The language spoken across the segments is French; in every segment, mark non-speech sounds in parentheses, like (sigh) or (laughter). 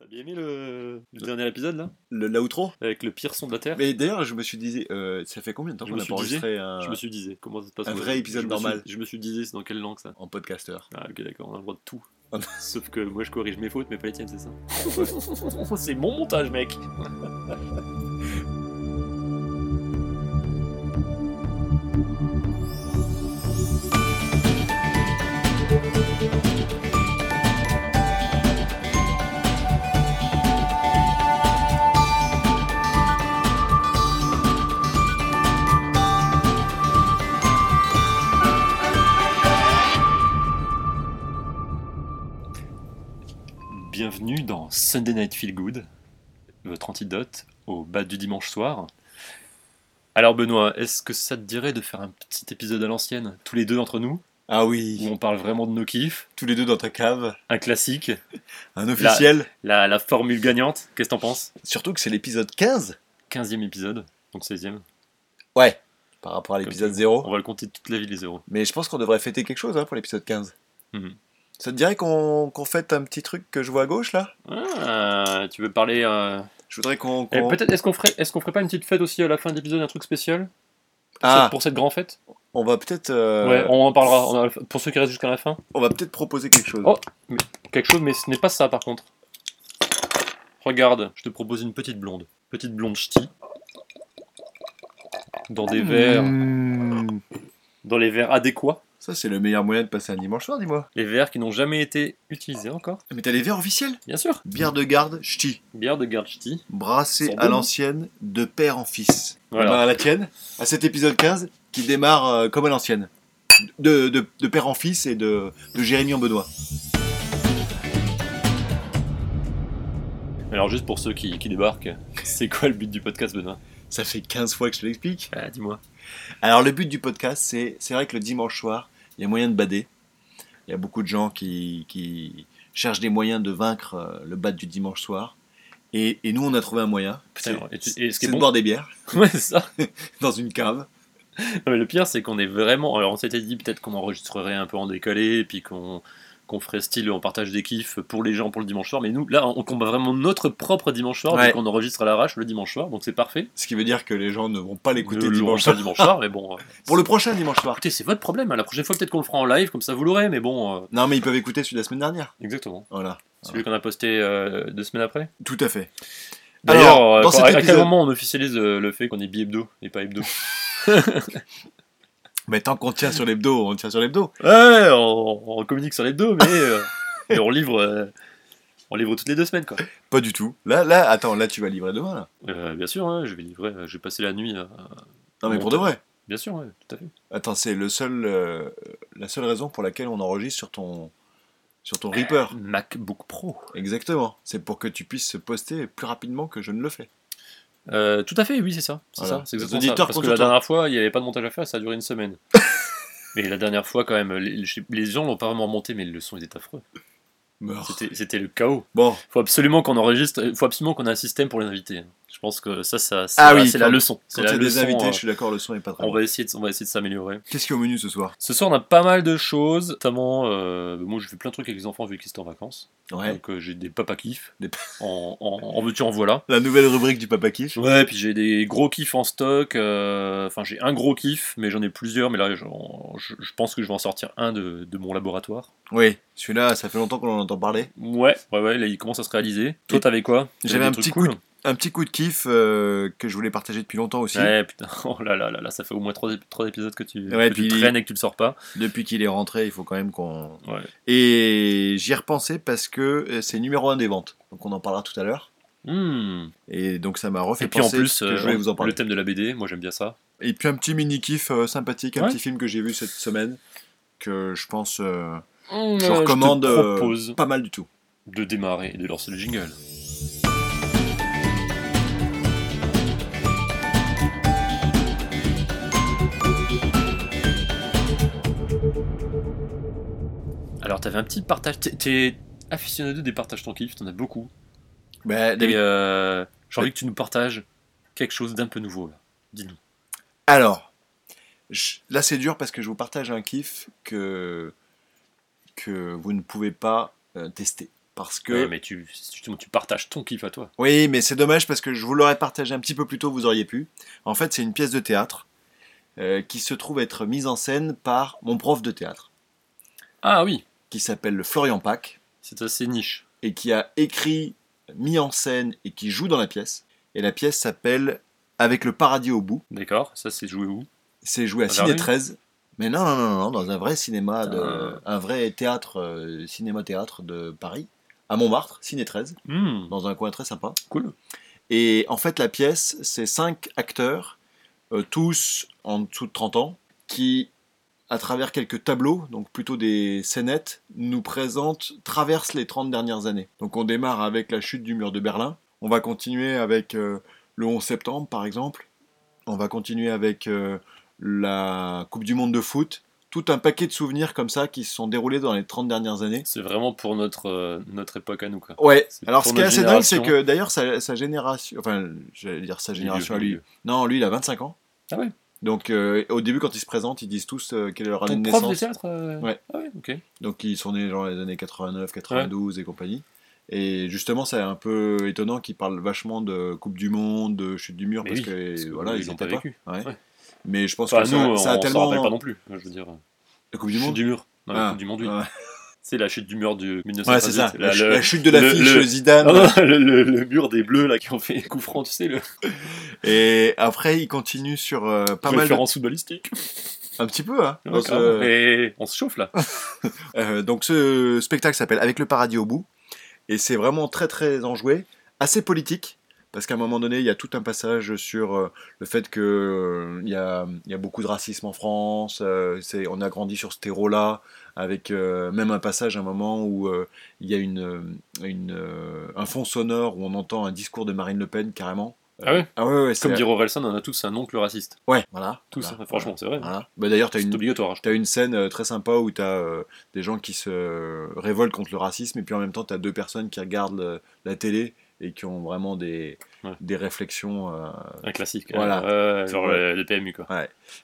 T'as bien aimé le, le dernier épisode là? Le, l'outro Avec le pire son de la Terre. Mais d'ailleurs, je me suis dit, euh, ça fait combien de temps Je qu'on me n'a suis pas disé, enregistré un, Je me suis disé, comment ça se passe un vrai épisode je me normal. je me suis disé, c'est dans quelle langue ça? en podcasteur. Ah ok d'accord, on a le droit de tout. Ah (laughs) non. Sauf que moi je corrige mes fautes mais pas les tiennes, c'est ça? (laughs) C'est mon montage mec (laughs) Bienvenue dans Sunday Night Feel Good, votre antidote au bas du dimanche soir. Alors Benoît, est-ce que ça te dirait de faire un petit épisode à l'ancienne, tous les deux entre nous, Ah où oui, on parle vraiment de nos kiffs, tous les deux dans ta cave, un classique, un officiel. la, la formule gagnante, qu'est-ce que t'en penses? Surtout que c'est l'épisode 15 15e épisode, donc 16e. Ouais, par rapport à l'épisode Comme 0. On va le compter toute la vie les zéros. Mais je pense qu'on devrait fêter quelque chose hein, pour l'épisode 15. Mhm. Ça te dirait qu'on qu'on fête un petit truc que je vois à gauche là? Ah, tu veux parler... euh, Je voudrais qu'on. eh, qu'on- Peut-être, est-ce qu'on ferait, est-ce qu'on ferait pas une petite fête aussi à la fin de l'épisode, un truc spécial? Pour, Ah, cette, pour cette grande fête? On va peut-être. euh, Ouais, on en parlera. On a- pour ceux qui restent jusqu'à la fin. on va peut-être proposer quelque chose. Oh. Quelque chose, mais ce n'est pas ça par contre. Regarde, je te propose une petite blonde. Petite blonde ch'ti. Dans des verres, Mmh. dans les verres adéquats. Ça, c'est le meilleur moyen de passer un dimanche soir, dis-moi. Les verres qui n'ont jamais été utilisés encore. Mais t'as les verres officiels Bien sûr. Bière de garde, ch'ti. Bière de garde ch'ti. Brassé Sont à l'ancienne, de père en fils. Voilà. Eh ben, à la tienne, à cet épisode 15, qui démarre euh, comme à l'ancienne. De, de, de père en fils et de, de Jérémy en Benoît. Alors juste pour ceux qui, qui débarquent, (laughs) c'est quoi le but du podcast, Benoît? Ça fait 15 fois que je te l'explique. ah, Dis-moi. Alors le but du podcast, c'est c'est vrai que le dimanche soir, il y a moyen de bader. Il y a beaucoup de gens qui, qui cherchent des moyens de vaincre euh, le bad du dimanche soir. Et, et nous, on a trouvé un moyen. Putain, C'est et tu- et ce qui c'est est de bon- boire des bières (laughs) Ouais, c'est ça. (laughs) dans une cave. Non, mais le pire, c'est qu'on est vraiment. Alors, on s'était dit peut-être qu'on enregistrerait un peu en décalé, et puis qu'on qu'on ferait style on partage des kiffs pour les gens pour le dimanche soir. Mais nous, là, on combat vraiment notre propre dimanche soir, Ouais. donc on enregistre à l'arrache le dimanche soir, donc c'est parfait. Ce qui veut dire que les gens ne vont pas l'écouter dimanche soir. dimanche soir, mais bon. euh, (laughs) Pour le prochain dimanche soir. Écoutez, c'est votre problème. hein. La prochaine fois, peut-être qu'on le fera en live, comme ça vous l'aurez, mais bon. euh, Non, mais ils peuvent écouter celui de la semaine dernière. exactement. Voilà. Celui qu'on a posté euh, deux semaines après. Tout à fait. D'ailleurs, à quel moment on officialise le fait qu'on est bi-hebdo et pas hebdo? (laughs) Mais tant qu'on tient sur l'hebdo, on tient sur l'hebdo. Ouais, on, on communique sur l'hebdo, mais, euh, mais on livre. euh, on livre toutes les deux semaines, quoi. Pas du tout. Là, là, attends, là, tu vas livrer demain, là. Euh, bien sûr, ouais, je vais livrer. euh, Je vais passer la nuit. euh, Non, mais pour de vrai. Bien sûr, ouais, tout à fait. Attends, c'est le seul, euh, la seule raison pour laquelle on enregistre sur ton, sur ton Reaper. MacBook Pro. Exactement. C'est pour que tu puisses se poster plus rapidement que je ne le fais. Euh, tout à fait, oui, c'est ça. C'est Voilà. ça, c'est exactement ça. Parce que la dernière fois, il n'y avait pas de montage à faire, ça a duré une semaine. (laughs) mais la dernière fois, quand même, les, les gens l'ont pas vraiment monté, mais le son était affreux. C'était le chaos. Bon, faut absolument qu'on enregistre, il faut absolument qu'on ait un système pour les invités. Je pense que ça, ça c'est Ah la, oui, la leçon. C'est quand il la y a des leçon, invités, euh, je suis d'accord, le son est pas très on bon. va essayer de, on va essayer de s'améliorer. Qu'est-ce qu'il y a au menu ce soir? Ce soir, on a pas mal de choses, notamment, euh, moi, je fais plein de trucs avec les enfants vu qu'ils étaient en vacances. Ouais. Donc, euh, j'ai des papa kiffs. Des- (laughs) En, en, en veux-tu, en voilà. La nouvelle rubrique du Papa Kiff. Ouais, puis j'ai des gros kiffs en stock. Enfin, j'ai un gros kiff, mais j'en ai plusieurs. Mais là, je, pense que je vais en sortir un de, de mon laboratoire. Oui, celui-là, ça fait longtemps qu'on en entend parler. Ouais, ouais, ouais, là, il commence à se réaliser. Toi, t'avais quoi? J'avais un petit cool? Un petit coup de kiff euh, que je voulais partager depuis longtemps aussi. Ouais, putain, (laughs) oh là là là là, ça fait au moins trois, trois épisodes que tu, Ouais, que tu traînes et que tu le sors pas. Depuis qu'il est rentré, il faut quand même qu'on. Ouais. Et j'y ai repensé parce que euh, c'est numéro un des ventes. Donc on en parlera tout à l'heure. Hmm. Et donc ça m'a refait Et puis en plus, que euh, je voulais vous en parler. le thème de la BD, moi j'aime bien ça. Et puis un petit mini kiff euh, sympathique, un Ouais. petit film que j'ai vu cette semaine que je pense euh, Hmm, je euh, recommande euh, pas mal du tout. de démarrer et de lancer le jingle. T'avais un petit partage. t'es- T'es aficionado des partages ton kiff, t'en as beaucoup. Bah, Et euh, j'ai envie que tu nous partages quelque chose d'un peu nouveau là. Dis-nous. Alors, je- là c'est dur parce que je vous partage un kiff que, que vous ne pouvez pas euh, tester. Parce que. Ouais, mais tu, justement, tu partages ton kiff à toi. Oui, mais c'est dommage parce que je vous l'aurais partagé un petit peu plus tôt, vous auriez pu. En fait, c'est une pièce de théâtre euh, qui se trouve être mise en scène par mon prof de théâtre, Ah oui, qui s'appelle Florian Pack, c'est assez niche. et qui a écrit, mis en scène et qui joue dans la pièce. Et la pièce s'appelle Avec le paradis au bout. D'accord, ça c'est joué où? C'est joué à Ciné Verdun 13. Mais non, non, non, non, dans un vrai cinéma, de, un vrai théâtre, euh, cinéma-théâtre de Paris, à Montmartre, Ciné 13, Hmm, dans un coin très sympa. Cool. Et en fait, la pièce, c'est cinq acteurs, euh, tous en dessous de 30 ans, qui, à travers quelques tableaux, donc plutôt des scénettes, nous présentent, traversent les 30 dernières années. Donc on démarre avec la chute du mur de Berlin, on va continuer avec euh, le 11 septembre, par exemple, on va continuer avec euh, la Coupe du Monde de foot, tout un paquet de souvenirs comme ça qui se sont déroulés dans les 30 dernières années. C'est vraiment pour notre, euh, notre époque à nous. Quoi. Ouais, alors ce qui est assez dingue, c'est que d'ailleurs sa, sa génération, enfin j'allais dire sa génération à lui, non lui il a 25 ans. Ah ouais Donc euh, au début quand ils se présentent, ils disent tous euh, quelle est leur année de prof de naissance. théâtre euh, Ouais. Ah ouais, ok. Donc ils sont nés genre les années 89, 92 et compagnie. Et justement c'est un peu étonnant qu'ils parlent vachement de Coupe du Monde, de chute du mur Mais parce oui, que parce que voilà eux, ils ils l'ont étaient pas pas. vécu. Ouais. Ouais. Mais je pense Enfin, que nous, ça, ça a on s'en tellement rappelle pas non plus. Je veux dire, la Coupe du chute Monde. du mur. Non, la Ah, Coupe du Monde, oui. ouais. C'est la chute du mur du Ouais, 1958. c'est ça. La, chute de l'affiche le- Zidane. Non, non, (laughs) le, le- le mur des bleus là qui ont fait coup franc, tu sais, le (laughs) Et après ils continuent sur euh, pas mal de... référence footballistique. un petit peu hein. Ouais, ce- carrément. Et on se chauffe là. (laughs) Euh, donc ce spectacle s'appelle Avec le paradis au bout et c'est vraiment très très enjoué, assez politique parce qu'à un moment donné il y a tout un passage sur euh, le fait que euh, il y, a, il y a beaucoup de racisme en France, euh, on a grandi sur ce terreau-là avec euh, même un passage à un moment où euh, il y a une, euh, une, un fond sonore où on entend un discours de Marine Le Pen carrément. Ah ouais? Ah ouais, ouais. Comme dit Orelsan, on a tous un oncle raciste. Ouais, voilà. Tous, Voilà. hein, franchement, c'est vrai. Voilà. Bah, d'ailleurs, tu as C'est une, scène très sympa où t'as euh, des gens qui se révoltent contre le racisme et puis en même temps t'as deux personnes qui regardent la télé et qui ont vraiment des, Ouais. des réflexions. euh. Un classique. Voilà. Euh, sur Ouais. le, le PMU quoi.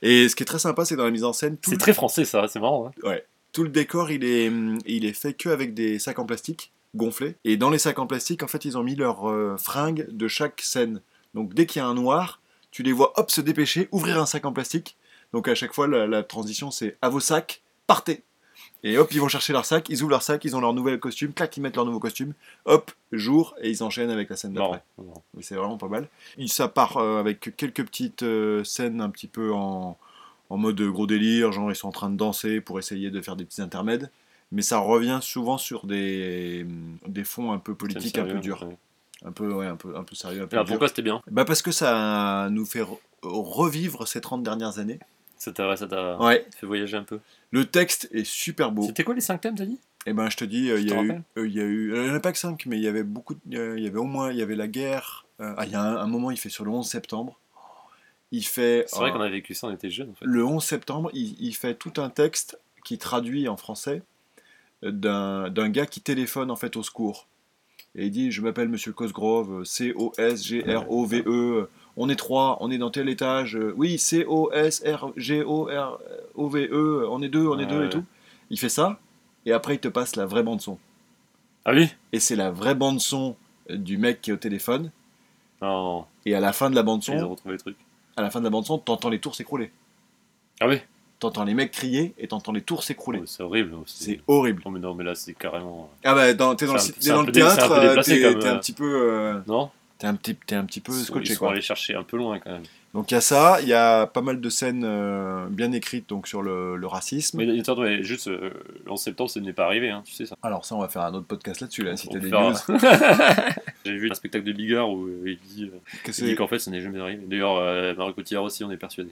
Et ce qui est très sympa, c'est dans la mise en scène, C'est le- très français ça, c'est marrant. hein. Tout le décor il est, il est fait que avec des sacs en plastique gonflés. Et dans les sacs en plastique, en fait, ils ont mis leurs euh, fringues de chaque scène. Donc dès qu'il y a un noir, tu les vois hop se dépêcher, ouvrir un sac en plastique. Donc à chaque fois, la, la transition c'est à vos sacs, partez. Et hop, ils vont chercher leur sac, ils ouvrent leur sac, ils ont leur nouvel costume, clac, ils mettent leur nouveau costume, hop, jour, et ils enchaînent avec la scène d'après. C'est vraiment pas mal. Ça part euh, avec quelques petites euh, scènes un petit peu en, en mode gros délire, genre ils sont en train de danser pour essayer de faire des petits intermèdes. Mais ça revient souvent sur des, des fonds un peu politiques, un peu durs. ouais. Un peu, ouais, un peu, un peu sérieux, un peu Alors dur. pourquoi c'était bien bah Parce que ça nous fait re- revivre ces 30 dernières années. Ça t'a ça t'a Ouais. fait voyager un peu. Le texte est super beau. C'était quoi les 5 thèmes, t'as dit? Et ben je te dis, euh, il y, a eu, euh, y a eu, euh, il n'y en a pas que 5, mais il y avait beaucoup, euh, il y avait au moins, il y avait la guerre. euh, ah, il y a un, un moment, il fait sur le 11 septembre. Il fait. C'est vrai euh, qu'on a vécu ça, on était jeunes en fait. Le 11 septembre, il, il fait tout un texte qui traduit en français euh, d'un gars qui téléphone en fait au secours. Et il dit Je m'appelle Monsieur Cosgrove, C-O-S-G-R-O-V-E. E. On est trois, on est dans tel étage. euh, Oui, C-O-S-R-G-O-R-O-V-E. On est deux, on est deux et tout. Il fait ça, et après il te passe la vraie bande-son. Ah oui? Et c'est la vraie bande-son euh, du mec qui est au téléphone. Non, Et à la fin de la bande-son, retrouvé le truc. À la fin de la bande-son, t'entends les tours s'écrouler. Ah oui T'entends les mecs crier et t'entends les tours s'écrouler. Oh, C'est horrible. C'est horrible. Non mais, non, mais là c'est carrément. Ah bah dans- t'es dans, le, un- dans un théâtre, euh, t'es comme, un euh, petit peu, euh, Non? t'es un petit, t'es un petit peu scotché Ils sont quoi. allés chercher un peu loin quand même. Donc il y a ça, il y a pas mal de scènes euh, bien écrites donc sur le, le racisme. Mais attends, mais juste, euh, en septembre, ça n'est pas arrivé, hein, tu sais ça. Alors ça, on va faire un autre podcast là-dessus là, si t'as des news. (laughs) J'ai vu un spectacle de Bigard où euh, il dit, euh, Que il c'est- dit qu'en fait ça n'est jamais arrivé. D'ailleurs, Marie Cotillard aussi, on est persuadé.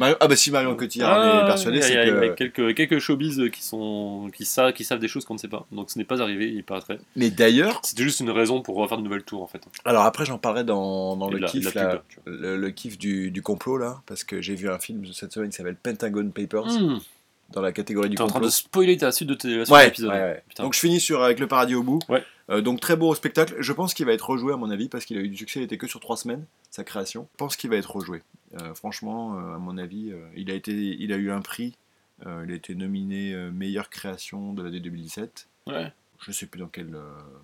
Ah bah si Marion Cotillard on Ah, est persuadé, c'est a- il y a que... quelques, quelques showbiz qui, sont, qui, savent, qui savent des choses qu'on ne sait pas. Donc ce n'est pas arrivé, il paraîtrait. Mais d'ailleurs, C'était juste une raison pour refaire de nouvelles tours en fait. alors après j'en parlerai dans, le la- kiff la le, le du, du complot là, parce que j'ai vu un film cette semaine qui s'appelle Pentagon Papers Mmh, dans la catégorie du T'es en train complot. de spoiler ta suite de tes Ouais, ouais. Donc je finis sur avec le paradis au bout. Ouais. Euh, donc très beau spectacle. Je pense qu'il va être rejoué à mon avis parce qu'il a eu du succès. Il était que sur trois semaines sa création. Je pense qu'il va être rejoué. Euh, franchement, euh, à mon avis, euh, il a été, il a eu un prix. Il a été nominé meilleure création de l'année 2017. Ouais. je sais plus dans quel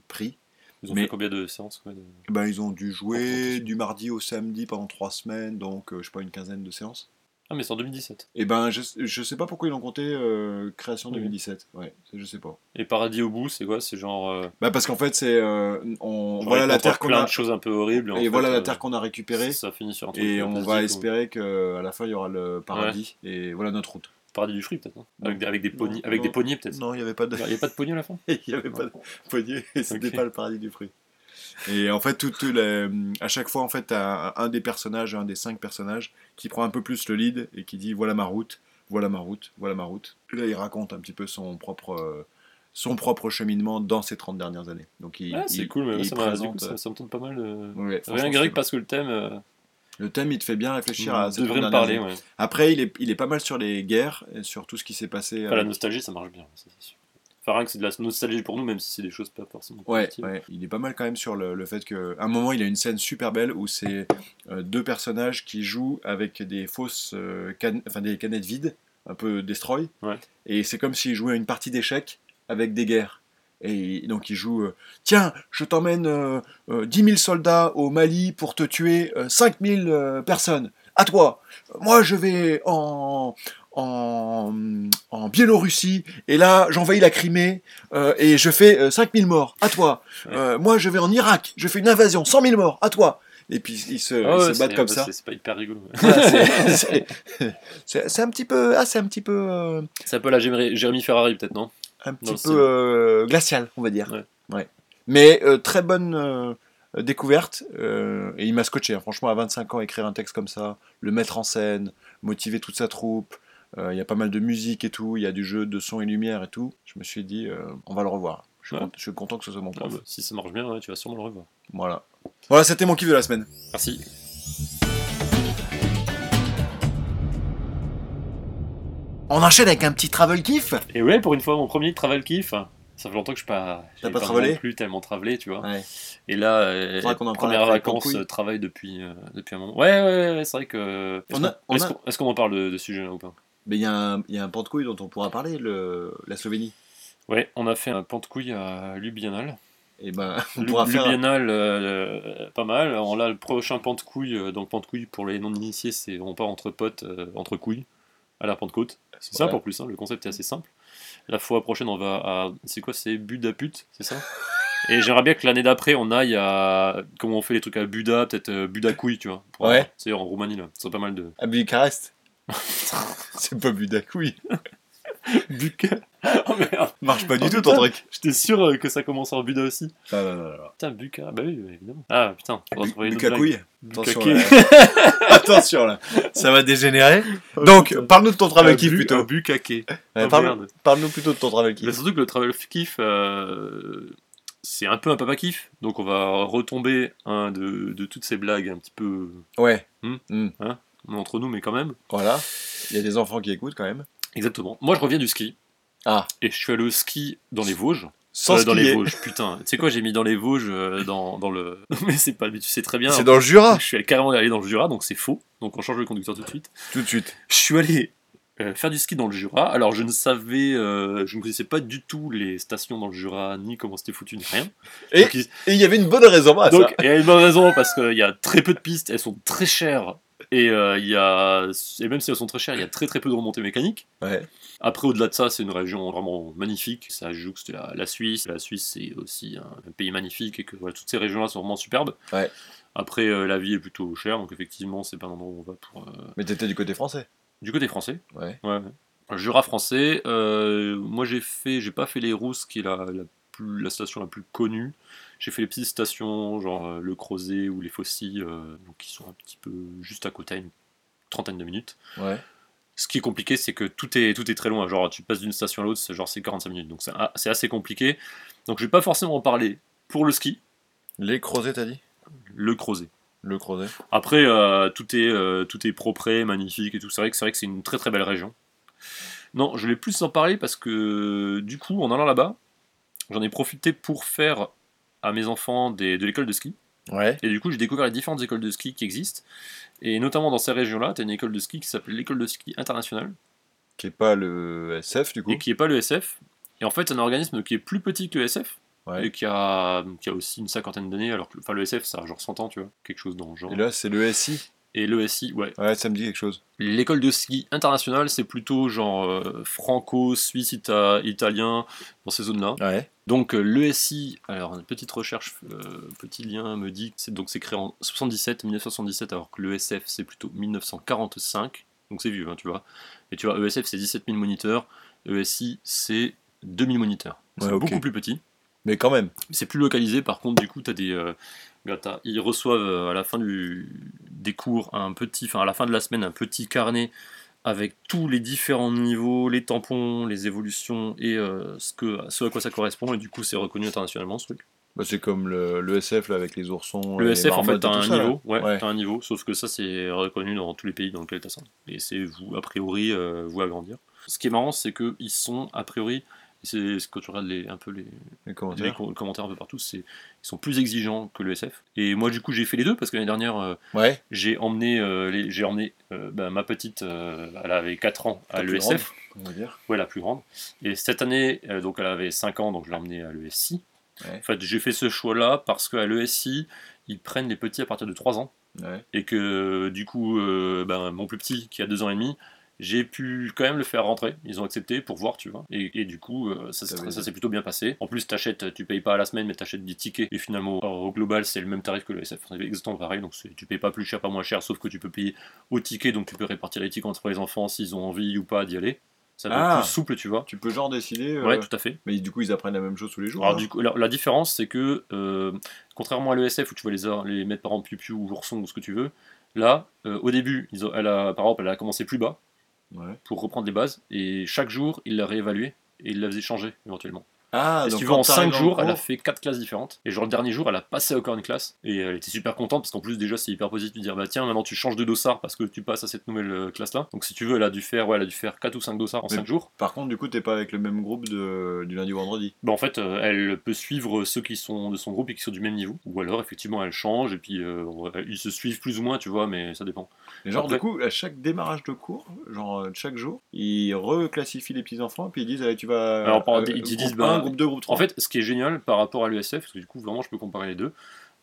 prix. Ils ont Mais- fait combien de séances quoi, de- Ben, ils ont dû jouer du mardi au samedi pendant trois semaines, donc euh, je sais pas, une quinzaine de séances. Ah, mais c'est en 2017. Et ben, je, je sais pas pourquoi ils l'ont compté euh, création Oui. 2017. Ouais, je sais pas. Et Paradis au bout, c'est quoi? C'est genre. euh, Bah, parce qu'en fait, c'est. euh, on, genre, voilà il la terre qu'on plein a. de choses un peu horribles. en Et fait, voilà la euh, terre qu'on a récupérée. Ça finit sur un truc. Et on plastique va ou- espérer qu'à la fin, il y aura le paradis. Et voilà notre route. Paradis du fruit, peut-être. hein avec, des- avec des poignées, avec des non. poignées peut-être. Non, il n'y avait pas de. Il n'y a pas de poignée à la fin? Il y avait pas de poignée. (laughs) et C'était Ok. pas le paradis du fruit. Et en fait, tout, tout les- à chaque fois, en fait, t'as un des personnages, un des cinq personnages, qui prend un peu plus le lead et qui dit voilà ma route, voilà ma route, voilà ma route. Là, il raconte un petit peu son propre, euh, son propre cheminement dans ces 30 dernières années. Donc, il, Ah, c'est cool, mais il ça, m'a- du présente, coup, ça, ça me tente pas mal. euh, ouais, Rien grec parce que le thème euh, Le thème, il te fait bien réfléchir à ces devrait 30 me parler. Ouais. Après, il est, il est pas mal sur les guerres et sur tout ce qui s'est passé. Enfin, la euh, nostalgie, ça marche bien, c'est sûr. Enfin, rien que c'est de la nostalgie pour nous, même si c'est des choses pas forcément Ouais, il est pas mal quand même sur le, le fait que, à un moment, il a une scène super belle où c'est euh, deux personnages qui jouent avec des fausses, euh, cannes- enfin des canettes vides, un peu destroy, Ouais. et c'est comme s'ils jouaient à une partie d'échecs avec des guerres. Et donc ils jouent, euh, tiens, je t'emmène euh, euh, 10 000 soldats au Mali pour te tuer euh, 5 000 euh, personnes. À toi. Moi, je vais en, en, en Biélorussie, et là, j'envahis la Crimée, euh, et je fais euh, 5 000 morts. À toi. Ouais. Euh, moi, je vais en Irak, je fais une invasion, 100 000 morts. À toi. Et puis ils se, Ah ils ouais, se battent comme ça. c'est- pas hyper rigolo. ouais. C'est- un petit peu, ah, c'est un petit peu, euh, C'est un peu la Jérémy Ferrari, peut-être, non? un petit peu glacial, on va dire. Ouais. Ouais. Mais très bonne découverte. euh, et il m'a scotché. hein. Franchement, à 25 ans, écrire un texte comme ça, le mettre en scène, motiver toute sa troupe. Euh, Il y a pas mal de musique et tout. Il y a du jeu de son et lumière et tout. Je me suis dit, euh, on va le revoir. Je suis, Ouais. content, je suis content que ce soit mon Ah prof. bah, Si ça marche bien, ouais, tu vas sûrement le revoir. Voilà. Voilà, c'était mon kiff de la semaine. Merci. On enchaîne avec un petit travel kiff. Et ouais, pour une fois, mon premier travel kiff. Ça fait longtemps que je suis pas. T'as pas travelé plus tellement travelé, tu vois. Ouais. Et là, euh, Faudra qu'on en parle première vacances, euh, travail depuis, euh, depuis un moment. Ouais, ouais, ouais, c'est vrai que. Est-ce On a- qu'on en parle de, de ce sujet-là ou pas? Mais il y, a un- il y a un pan de couille dont on pourra parler, le, la Slovénie. Ouais, on a fait un pan de couille à Lubianal. Et ben, (laughs) on pourra faire. Lubianal, euh, pas mal. Alors là, le prochain pan de couille, donc pan de couille pour les non-initiés, c'est on part entre potes, euh, entre couilles, à la Pentecôte. C'est simple en plus, hein, le concept est assez simple. La fois prochaine, on va à. C'est quoi C'est Budapest, c'est ça? (laughs) Et j'aimerais bien que l'année d'après, on aille à. Comment on fait les trucs à Buda, peut-être euh, Buda couille, tu vois. Pour- Ouais. C'est en Roumanie, là. Ce serait pas mal de. À Bucarest? (laughs) C'est pas Budakouille. (laughs) Buca Oh merde Marche pas du Oh, tout ton putain. truc. J'étais sûr euh, que ça commence en Buda aussi. Non, non, non, non. Putain, Buca. Bah oui, évidemment. Ah putain, faudra Bu- trouver une autre. Bukakouille. Attention là. (laughs) Attention là. Ça va dégénérer. Oh, Donc, parle-nous de ton travel kiff plutôt. un bucaquet. Ouais, Oh, parle-. Parle-nous plutôt de ton travel Bah, kiff. surtout que le travel kiff, euh, c'est un peu un papa kiff. Donc on va retomber hein, de, de toutes ces blagues un petit peu Ouais. Hmm. Entre nous, mais quand même. Voilà. Il y a des enfants qui écoutent quand même. Exactement. Moi, je reviens du ski. Ah. Et je suis allé au ski dans les Vosges. Sans Euh, dans les. Vosges, putain. Tu sais quoi, j'ai mis dans les Vosges, euh, dans, dans le. (laughs) Mais c'est pas, mais tu sais très bien. C'est dans le Jura. Je suis allé carrément allé dans le Jura, donc c'est faux. Donc on change le conducteur tout de suite. Tout de suite. Je suis allé euh, faire du ski dans le Jura. Alors je ne savais, euh, je ne connaissais pas du tout les stations dans le Jura, ni comment c'était foutu, ni rien. Et il- et il y avait une bonne raison à donc ça. il y a une bonne raison parce qu'il y a très peu de pistes, elles sont très chères. Et, euh, il y a, et même si elles sont très chères, il y a très très peu de remontées mécaniques. Ouais. Après, au-delà de ça, c'est une région vraiment magnifique. Ça jouxte la, la Suisse. La Suisse, c'est aussi un, un pays magnifique et que voilà, toutes ces régions-là sont vraiment superbes. Ouais. Après, euh, la vie est plutôt chère, donc effectivement, c'est pas un endroit où on va pour. euh, Mais t'étais du côté français. Du côté français, ouais. Jura français. euh, moi, j'ai fait, j'ai pas fait les Rousses, qui est la, la, plus, la station la plus connue. J'ai fait les petites stations, genre euh, le Crozet ou les Fossilles, euh, donc qui sont un petit peu juste à côté, une trentaine de minutes. Ouais. Ce qui est compliqué, c'est que tout est, tout est très loin. Genre, tu passes d'une station à l'autre, c'est genre c'est 45 minutes. Donc, c'est assez compliqué. Donc, je vais pas forcément en parler pour le ski, Les Crozet, t'as dit? Le Crozet. Le Crozet. Après, euh, tout, est, euh, tout est propre, magnifique et tout. C'est vrai que c'est vrai que c'est une très très belle région. Non, je vais plus en parler parce que du coup, en allant là-bas, j'en ai profité pour faire à mes enfants des- de l'école de ski. Ouais. Et du coup, j'ai découvert les différentes écoles de ski qui existent. Et notamment dans ces régions-là, tu as une école de ski qui s'appelle l'école de ski internationale Qui est pas le SF du coup. et qui n'est pas le SF. Et en fait, c'est un organisme qui est plus petit que le SF. Ouais. Et qui a, qui a aussi une cinquantaine d'années, alors que enfin, le SF, ça a genre 100 ans, tu vois, quelque chose dans le genre. Et là, c'est le SI. Et le SI, ouais. Ouais, ça me dit quelque chose. L'école de ski internationale, c'est plutôt genre euh, franco, suisse, ita- italien, dans ces zones-là. Ouais. Donc euh, l'ESI, alors une petite recherche, euh, petit lien me dit que c'est donc c'est créé en 77, 1977, alors que l'ESF c'est plutôt 1945, donc c'est vieux, hein, tu vois. Et tu vois, ESF c'est 17 000 moniteurs, ESI c'est 2000 moniteurs. Donc, Ouais, c'est beaucoup plus petit. Mais quand même. C'est plus localisé, par contre, du coup, t'as des. euh, ils reçoivent euh, à la fin du, des cours un petit, enfin à la fin de la semaine, un petit carnet avec tous les différents niveaux, les tampons, les évolutions et euh, ce, que, ce à quoi ça correspond. Et du coup, c'est reconnu internationalement ce truc. Bah, c'est comme le, le SF là, avec les oursons. Le SF, en fait, t'as un ça, niveau. Ouais, un niveau. Sauf que ça, c'est reconnu dans tous les pays dans lesquels t'as ça. Et c'est vous, a priori, euh, vous agrandir. Ce qui est marrant, c'est qu'ils sont, a priori, c'est ce que tu regardes les, un peu les, Les les commentaires. co- commentaires un peu partout, c'est ils sont plus exigeants que le SF. Et moi, du coup, j'ai fait les deux parce que l'année dernière, euh, Ouais. j'ai emmené, euh, j'ai emmené euh, bah, ma petite, elle avait 4 ans à l'ESF, On va dire. ouais, la plus grande. Et cette année, donc elle avait 5 ans, donc je l'ai emmenée à l'ESI. Ouais. En fait, j'ai fait ce choix-là parce qu'à l'ESI, ils prennent les petits à partir de 3 ans. Ouais. Et que du coup, ben, mon plus petit qui a 2 ans et demi, j'ai pu quand même le faire rentrer. Ils ont accepté pour voir, tu vois. Et, et du coup, euh, ça, s'est- T'avais- ça s'est plutôt bien passé. En plus, t'achètes, tu payes pas à la semaine, mais t'achètes des tickets. Et finalement, au global, c'est le même tarif que le SF. C'est exactement pareil. Donc, tu payes pas plus cher, pas moins cher, sauf que tu peux payer au ticket. Donc, tu peux répartir les tickets entre les enfants s'ils ont envie ou pas d'y aller. Ça va Ah. être plus souple, tu vois. Tu peux genre décider. euh, Ouais, tout à fait. Mais du coup, ils apprennent la même chose tous les jours. Alors, du coup, la, la différence, c'est que, euh, contrairement à l'ESF où tu vas les, les mettre par exemple piu ou ourson ou ce que tu veux, là, euh, au début, ils ont- elle a, par exemple, elle a commencé plus bas Pour reprendre les bases, et chaque jour, il la réévaluait et il la faisait changer éventuellement. Ah, et si tu veux, en quand t'arrives 5 dans le jours, elle a fait 4 classes différentes. Et genre, le dernier jour, elle a passé encore une classe. Et elle était super contente parce qu'en plus, déjà, c'est hyper positif de dire bah tiens, maintenant tu changes de dossard parce que tu passes à cette nouvelle euh, classe-là. Donc, si tu veux, elle a dû faire, ouais, elle a dû faire 4 ou 5 dossards en Mais- 5 jours. Par contre, du coup, t'es pas avec le même groupe de... du lundi au vendredi. Bah, en fait, euh, elle peut suivre ceux qui sont de son groupe et qui sont du même niveau. Ou alors, effectivement, elle change et puis euh, ils se suivent plus ou moins, tu vois, mais ça dépend. Et genre, Après- du coup, à chaque démarrage de cours, genre chaque jour, ils reclassifient les petits enfants, puis ils disent, allez, tu vas. Alors, par- euh, ils disent, 1, groupe 2, groupe 3. En fait, ce qui est génial par rapport à l'USF, parce que du coup, vraiment, je peux comparer les deux,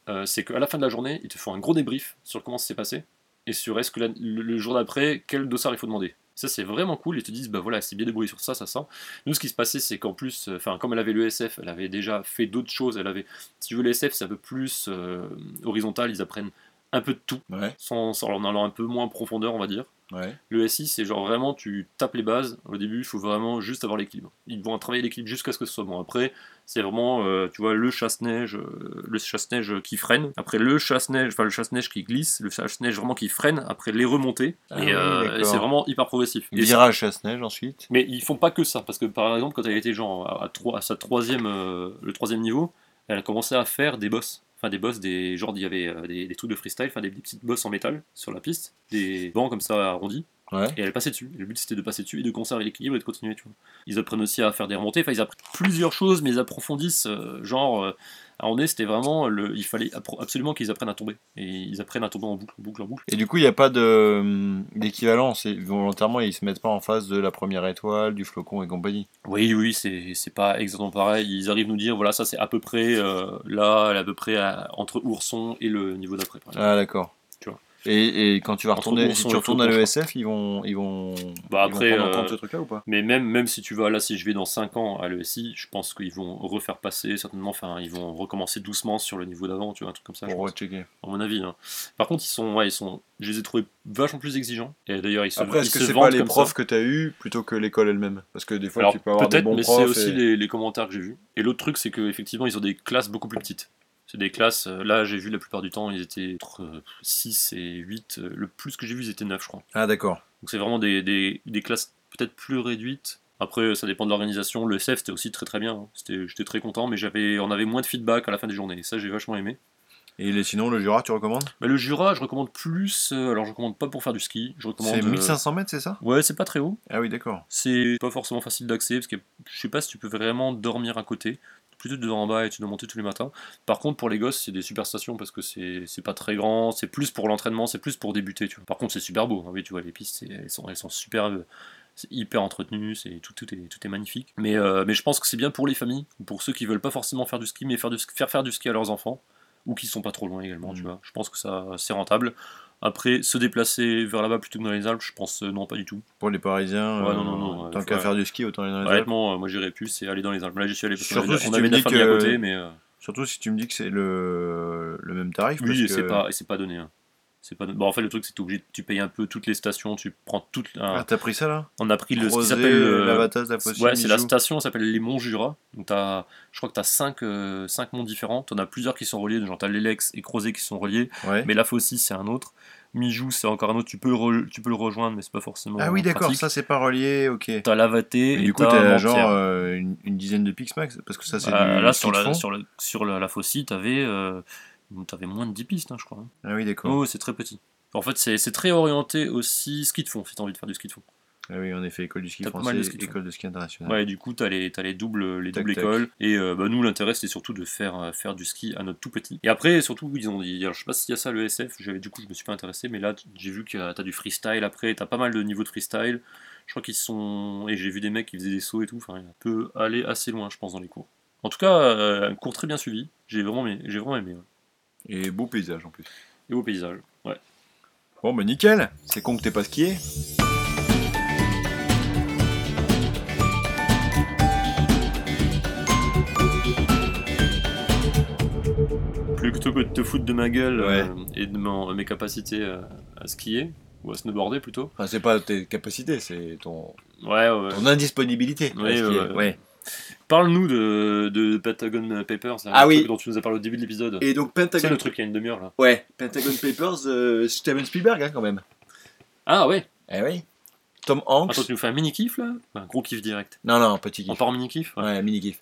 euh, c'est qu'à la fin de la journée, ils te font un gros débrief sur comment ça s'est passé et sur est-ce que la- le, le jour d'après, quel dossard il faut demander. Ça, c'est vraiment cool. Ils te disent, bah voilà, c'est bien débrouillé sur ça, ça, ça. Nous, ce qui se passait, c'est qu'en plus, euh, enfin, comme elle avait l'ESF, elle avait déjà fait d'autres choses. Elle avait, si tu veux, l'ESF, c'est un peu plus euh, horizontal. Ils apprennent un peu de tout, Ouais, sans, sans en allant un peu moins en profondeur, on va dire. Ouais. Le SI, c'est genre vraiment, tu tapes les bases. Au début, il faut vraiment juste avoir l'équilibre. Ils vont travailler l'équilibre jusqu'à ce que ce soit bon. Après, c'est vraiment, euh, tu vois, le chasse-neige, euh, le chasse-neige qui freine. Après, le chasse-neige, enfin le chasse-neige qui glisse, le chasse-neige vraiment qui freine. Après, les remontées. Ah et oui, euh, et c'est vraiment hyper progressif. Et Virage chasse-neige ensuite. mais ils font pas que ça, parce que par exemple, quand elle était genre à, à sa troisième, le troisième niveau, elle a commencé à faire des boss. Enfin, des boss, des genre, il y avait euh, des, des trucs de freestyle, enfin des, des petites bosses en métal sur la piste, des bancs comme ça arrondis, Ouais. et elle passait dessus. Et le but c'était de passer dessus et de conserver l'équilibre et de continuer, tu vois. Ils apprennent aussi à faire des remontées, enfin ils apprennent plusieurs choses, mais ils approfondissent, euh, genre, euh, à Rondé, c'était vraiment, le, il fallait absolument qu'ils apprennent à tomber. Et ils apprennent à tomber en boucle, en boucle, en boucle. Et du coup, il n'y a pas de, hum, d'équivalent. C'est volontairement, ils se mettent pas en face de la première étoile, du flocon et compagnie. Oui, oui, c'est c'est pas exactement pareil. Ils arrivent nous dire, voilà, ça c'est à peu près euh, là, à peu près à- entre Ourson et le niveau d'après. Ah, d'accord. Et, et quand tu vas retourner, si tu et retournes à l'ESF, ils vont, ils vont, Bah, ils vont après, prendre en euh, ce truc-là ou pas Mais même, même si tu vas là, si je vais dans 5 ans à l'ESI, je pense qu'ils vont refaire passer certainement, enfin, ils vont recommencer doucement sur le niveau d'avant, tu vois, un truc comme ça, je Pour pense, rechecker. à mon avis. hein. Par contre, ils sont, ouais, ils sont, je les ai trouvés vachement plus exigeants. Et d'ailleurs, ils se, Après, ils est-ce que c'est pas les profs ça. que tu as eu plutôt que l'école elle-même Parce que des fois, Alors tu peux avoir des peut-être, bons mais c'est profs. aussi et- les, les commentaires que j'ai vus. Et l'autre truc, c'est qu'effectivement, ils ont des classes beaucoup plus petites. C'est des classes, euh, là j'ai vu la plupart du temps, ils étaient entre 6 et 8. euh, Le plus que j'ai vu, ils étaient 9, je crois. Ah, d'accord. Donc c'est vraiment des, des, des classes peut-être plus réduites. Après, ça dépend de l'organisation. Le SF, c'était aussi très très bien. hein. C'était- J'étais très content, mais j'avais, on avait moins de feedback à la fin des journées. Et ça, j'ai vachement aimé. Et les- sinon, le Jura, tu recommandes? Mais le Jura, je recommande plus. euh, alors, je recommande pas pour faire du ski. Je recommande. C'est euh, 1500 mètres, c'est ça? Ouais, c'est pas très haut. Ah oui, d'accord. C'est pas forcément facile d'accès parce que je sais pas si tu peux vraiment dormir à côté. Plutôt de en bas et tu dois monter tous les matins. Par contre, pour les gosses, c'est des super stations parce que c'est pas très grand, c'est plus pour l'entraînement, c'est plus pour débuter. Tu. Par contre, c'est super beau. hein. Tu vois, les pistes, elles sont, elles sont super, C'est hyper entretenu, c'est tout, tout, est, tout est magnifique. Mais, euh, mais je pense que c'est bien pour les familles, pour ceux qui veulent pas forcément faire du ski, mais faire faire du ski à leurs enfants, ou qui sont pas trop loin également, tu Mhm. vois. Je pense que ça c'est rentable. Après, se déplacer vers là-bas plutôt que dans les Alpes, je pense euh, non, pas du tout. Pour les Parisiens, Ouais, euh, non, non, non, tant qu'à faire du ski, autant aller dans les Alpes. Honnêtement, euh, moi j'irais plus, c'est aller dans les Alpes. Là, j'y suis allé parce qu'on Surtout si on avait me de la famille à que- côté, mais. euh, Surtout si tu me dis que c'est le, le même tarif. Oui, parce et que- c'est pas, et pas donné. hein. C'est pas. Bon, en fait, le truc, c'est obligé, tu payes un peu toutes les stations, tu prends toutes. un- Ah, t'as pris ça là on a pris le ce qui s'appelle. euh, ouais, c'est la station, s'appelle les Monts Jura. Donc t'as, je crois que tu as 5, monts différents. T'en as plusieurs qui sont reliés, genre t'as l'Elex et Crozet qui sont reliés. Ouais. Mais la Fossie, c'est un autre. Mijou, c'est encore un autre. Tu peux le, re- tu peux le rejoindre, mais c'est pas forcément. Ah oui, d'accord, ça c'est pas relié, ok. T'as Lavaté et, du coup, t'as t'as genre euh, une, une dizaine de Pix Max Parce que ça, c'est Euh, du là, sur la, sur, la, sur la, la Fossie, t'avais, euh, t'avais moins de 10 pistes, hein, je crois. hein. Ah oui, d'accord. Oh, c'est très petit. En fait, c'est très orienté aussi ski de fond, si t'as envie de faire du ski de fond. Ah oui, en effet, école du ski français, mal de ski de fond. école de ski international. Ouais, et du coup, t'as les, t'as les doubles, les Tac, doubles tac. écoles. Et euh, bah, nous, l'intérêt, c'était surtout de faire, euh, faire du ski à notre tout petit. Et après, surtout, ils ont dit, alors, je sais pas s'il y a ça, le SF, du coup, je me suis pas intéressé, mais là, j'ai vu que t'as du freestyle après, t'as pas mal de niveaux de freestyle. Je crois qu'ils sont. Et j'ai vu des mecs qui faisaient des sauts et tout. Enfin, on peut aller assez loin, je pense, dans les cours. En tout cas, euh, un cours très bien suivi. J'ai vraiment aimé. J'ai vraiment aimé ouais. Et beau paysage en plus. Et au paysage. Ouais. Bon, bah nickel C'est con que t'aies pas skié. Plutôt que de te foutre de ma gueule Ouais. euh, et de mon- mes capacités euh, à skier, ou à snowboarder plutôt. Enfin, c'est pas tes capacités, c'est ton, Ouais, ouais. ton indisponibilité. à Ouais, Parle-nous de, de Pentagon Papers, un Ah oui. truc dont tu nous as parlé au début de l'épisode. Et donc, C'est le truc il y a une demi-heure là. Ouais, Pentagon Papers, euh, Steven Spielberg, hein, quand même. Ah ouais Eh oui. Tom Hanks. Attends, tu nous fais un mini-kiff là? Un gros kiff direct. Non, non, petit On kiff. part en mini-kiff Ouais. Ouais, mini kiff.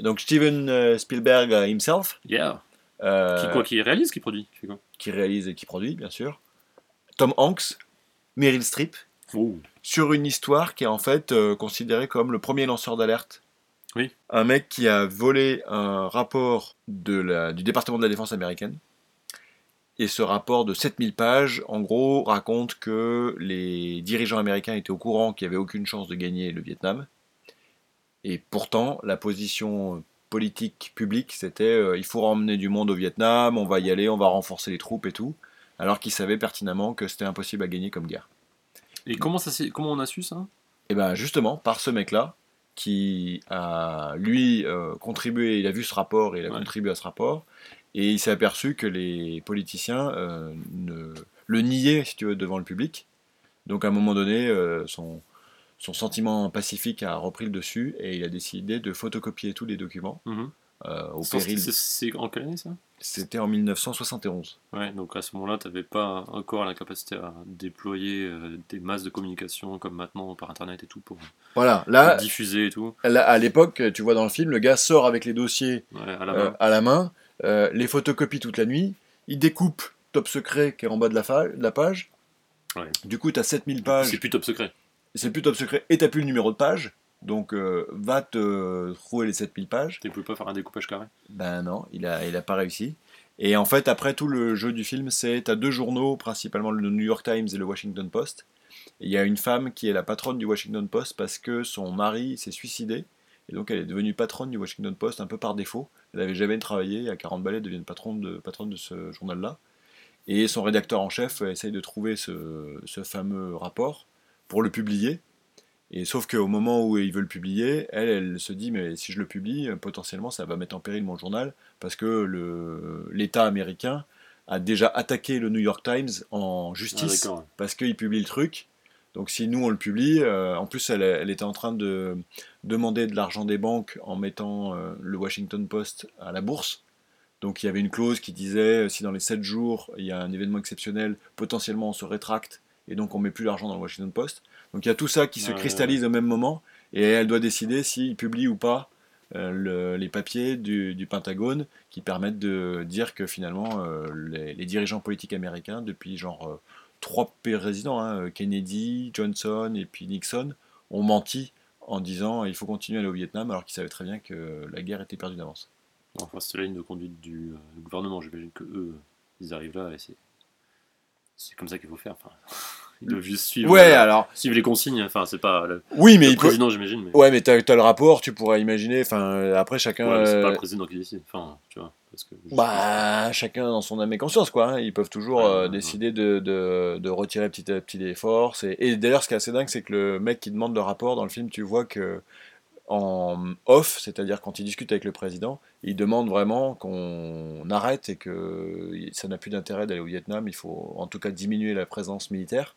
Donc, Steven euh, Spielberg euh, himself, Yeah. euh, Qui, quoi, qui réalise, qui produit qui quoi? qui réalise et qui produit, bien sûr. Tom Hanks, Meryl Streep, Oh. sur une histoire qui est en fait considérée comme le premier lanceur d'alerte. Oui. Un mec qui a volé un rapport de la, du département de la défense américaine. Et ce rapport de 7000 pages, en gros, raconte que les dirigeants américains étaient au courant qu'il n'y avait aucune chance de gagner le Vietnam. Et pourtant, la position politique publique, c'était euh, il faut ramener du monde au Vietnam, on va y aller, on va renforcer les troupes et tout. Alors qu'ils savaient pertinemment que c'était impossible à gagner comme guerre. Et comment, ça, comment on a su ça? Et bien justement, par ce mec-là, qui a, lui, euh, contribué, il a vu ce rapport et il a Ouais. contribué à ce rapport, et il s'est aperçu que les politiciens euh, ne, le niaient, si tu veux, devant le public. Donc à un moment donné, euh, son, son sentiment pacifique a repris le dessus, et il a décidé de photocopier tous les documents, Mhm. Euh, au C'est- péril. c'est- C'est en quelle année ça? C'était en 1971. Ouais, donc à ce moment-là, tu n'avais pas encore la capacité à déployer euh, des masses de communication comme maintenant par internet et tout pour Voilà, là, diffuser et tout. là, à l'époque, tu vois dans le film, le gars sort avec les dossiers Ouais, à la euh, main. à la main, euh, les photocopie toute la nuit, il découpe top secret qui est en bas de la, fa- de la page. Ouais. Du coup, tu as 7000 C'est pages, plus top secret. c'est plus top secret, et tu plus le numéro de page. Donc, euh, va te trouver les 7000 pages. Tu pouvais pas faire un découpage carré? Ben non, il a, il a pas réussi. Et en fait, après tout le jeu du film, c'est tu as deux journaux, principalement le New York Times et le Washington Post. Il y a une femme qui est la patronne du Washington Post parce que son mari s'est suicidé. Et donc elle est devenue patronne du Washington Post un peu par défaut. Elle n'avait jamais travaillé, à 40 balais, elle devient patronne de, patronne de ce journal-là. Et son rédacteur en chef essaye de trouver ce, ce fameux rapport pour le publier. Et sauf qu'au moment où ils veulent le publier, elle, elle se dit mais si je le publie, potentiellement ça va mettre en péril mon journal parce que l'État américain a déjà attaqué le New York Times en Ah, justice ouais. parce qu'il publie le truc. Donc si nous on le publie, euh, en plus elle, elle était en train de demander de l'argent des banques en mettant euh, le Washington Post à la bourse. Donc il y avait une clause qui disait si dans les 7 jours il y a un événement exceptionnel, potentiellement on se rétracte et donc on met plus l'argent dans le Washington Post. Donc il y a tout ça qui se Ouais, cristallise au même moment et elle doit décider s'il publie ou pas euh, le- les papiers du, du Pentagone qui permettent de dire que finalement euh, les, les dirigeants politiques américains depuis genre euh, trois présidents, hein, Kennedy, Johnson et puis Nixon, ont menti en disant il faut continuer à aller au Vietnam alors qu'ils savaient très bien que la guerre était perdue d'avance. Enfin, c'était la ligne de conduite du, du gouvernement. J'imagine que eux, ils arrivent là et c'est. C'est comme ça qu'il faut faire. Enfin, (laughs) Ils doivent juste suivre, Ouais, euh, alors. suivre les consignes. Enfin, c'est pas le, Oui, mais le il peut. président, j'imagine. Mais... Ouais, mais t'as as le rapport, tu pourrais imaginer. Enfin, euh, après, chacun. Ouais, c'est pas euh, le président qui décide. Enfin, tu vois. Parce que Bah, chacun dans son âme et conscience, quoi. hein. Ils peuvent toujours Ouais, euh, décider de, de, de retirer petit à petit les forces. Et, et d'ailleurs, ce qui est assez dingue, c'est que le mec qui demande le rapport dans le film, tu vois que en off, c'est-à-dire quand il discute avec le président, il demande vraiment qu'on arrête et que ça n'a plus d'intérêt d'aller au Vietnam. Il faut en tout cas diminuer la présence militaire.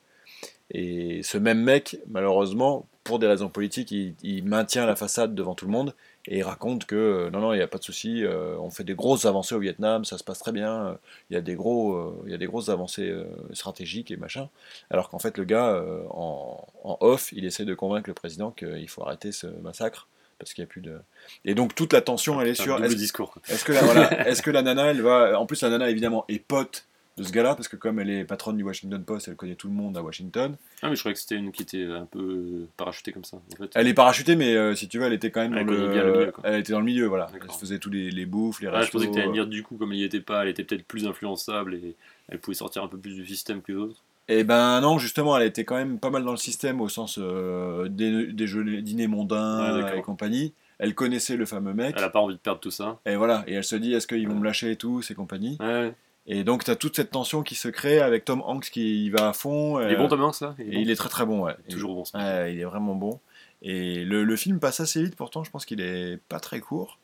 Et ce même mec, malheureusement, pour des raisons politiques, il, maintient la façade devant tout le monde et il raconte que euh, non, non, il n'y a pas de souci, euh, on fait des grosses avancées au Vietnam, ça se passe très bien, euh, il y a des, gros, il y a des grosses avancées stratégiques et machin. Alors qu'en fait, le gars, en, en off, il essaie de convaincre le président qu'il faut arrêter ce massacre. Parce qu'il n'y a plus de. Et donc toute la tension, elle est sur. Est-ce discours. est-ce que, la, voilà, est-ce que la nana, elle va. En plus, la nana, évidemment, est pote de ce gars-là, parce que comme elle est patronne du Washington Post, elle connaît tout le monde à Washington. Ah, mais je croyais que c'était une qui était un peu parachutée comme ça. En fait. Elle est parachutée, mais euh, si tu veux, elle était quand même Elle dans le. bien le milieu, quoi. elle était dans le milieu, voilà. Elle se faisait tous les, les bouffes, les Ah, je restos. pensais que tu allais euh. dire du coup, comme elle n'y était pas, elle était peut-être plus influençable et elle pouvait sortir un peu plus du système que les autres. Eh ben non, justement, elle était quand même pas mal dans le système au sens euh, des, des jeux, dîners mondains Ouais, et compagnie. Elle connaissait le fameux mec. Elle a pas envie de perdre tout ça. Et voilà, et elle se dit est-ce qu'ils vont me lâcher et tout, ces compagnies? Ouais. Et donc tu as toute cette tension qui se crée avec Tom Hanks qui y va à fond. Il est euh, bon Tom Hanks là? Et il est très très bon, ouais. toujours bon. ce mec. Ouais, il est vraiment bon. Et le, le film passe assez vite, pourtant, je pense qu'il est pas très court.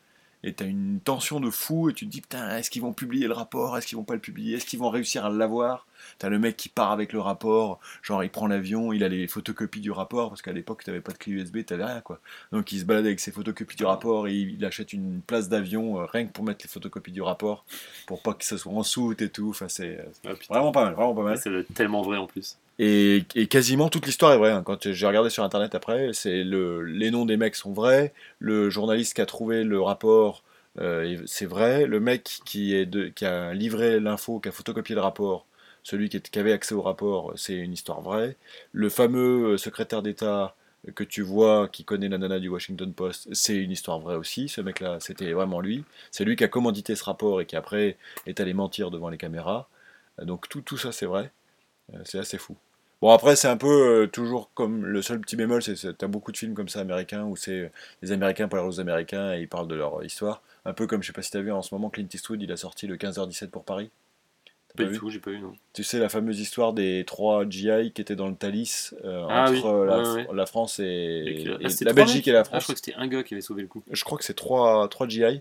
Et t'as une tension de fou, et tu te dis, putain, est-ce qu'ils vont publier le rapport? Est-ce qu'ils vont pas le publier? Est-ce qu'ils vont réussir à l'avoir? T'as le mec qui part avec le rapport, genre il prend l'avion, il a les photocopies du rapport, parce qu'à l'époque, t'avais pas de clé USB, t'avais rien, quoi. Donc il se balade avec ses photocopies du rapport, et il, achète une place d'avion, euh, rien que pour mettre les photocopies du rapport, pour pas que ça soit en soute et tout. Enfin, c'est euh, Ah, vraiment pas mal, vraiment pas mal. C'est tellement vrai en plus. Et, et quasiment toute l'histoire est vraie. hein. Quand j'ai regardé sur internet après, c'est le, les noms des mecs sont vrais. Le journaliste qui a trouvé le rapport, euh, c'est vrai. Le mec qui, est de, qui a livré l'info, qui a photocopié le rapport, celui qui, avait accès au rapport, c'est une histoire vraie. Le fameux euh, secrétaire d'État que tu vois, qui connaît la nana du Washington Post, c'est une histoire vraie aussi. Ce mec-là, c'était vraiment lui. C'est lui qui a commandité ce rapport et qui après est allé mentir devant les caméras. Euh, Donc tout, tout ça, c'est vrai. Euh, C'est assez fou. Bon, après, c'est un peu euh, toujours comme le seul petit bémol, c'est que t'as beaucoup de films comme ça américains où c'est euh, les Américains parlent aux Américains et ils parlent de leur euh, histoire. Un peu comme, je sais pas si t'as vu en ce moment, Clint Eastwood, il a sorti le 15h17 pour Paris. T'as Pas pas du vu tout, j'ai pas eu non. Tu sais, la fameuse histoire des trois GI qui étaient dans le Thalys euh, Ah entre oui, la, ouais, ouais. la France et, Et que- et ah, la Belgique et la Ah, je France. crois que c'était un gars qui avait sauvé le coup. je crois que c'est trois, trois GI. Ouais.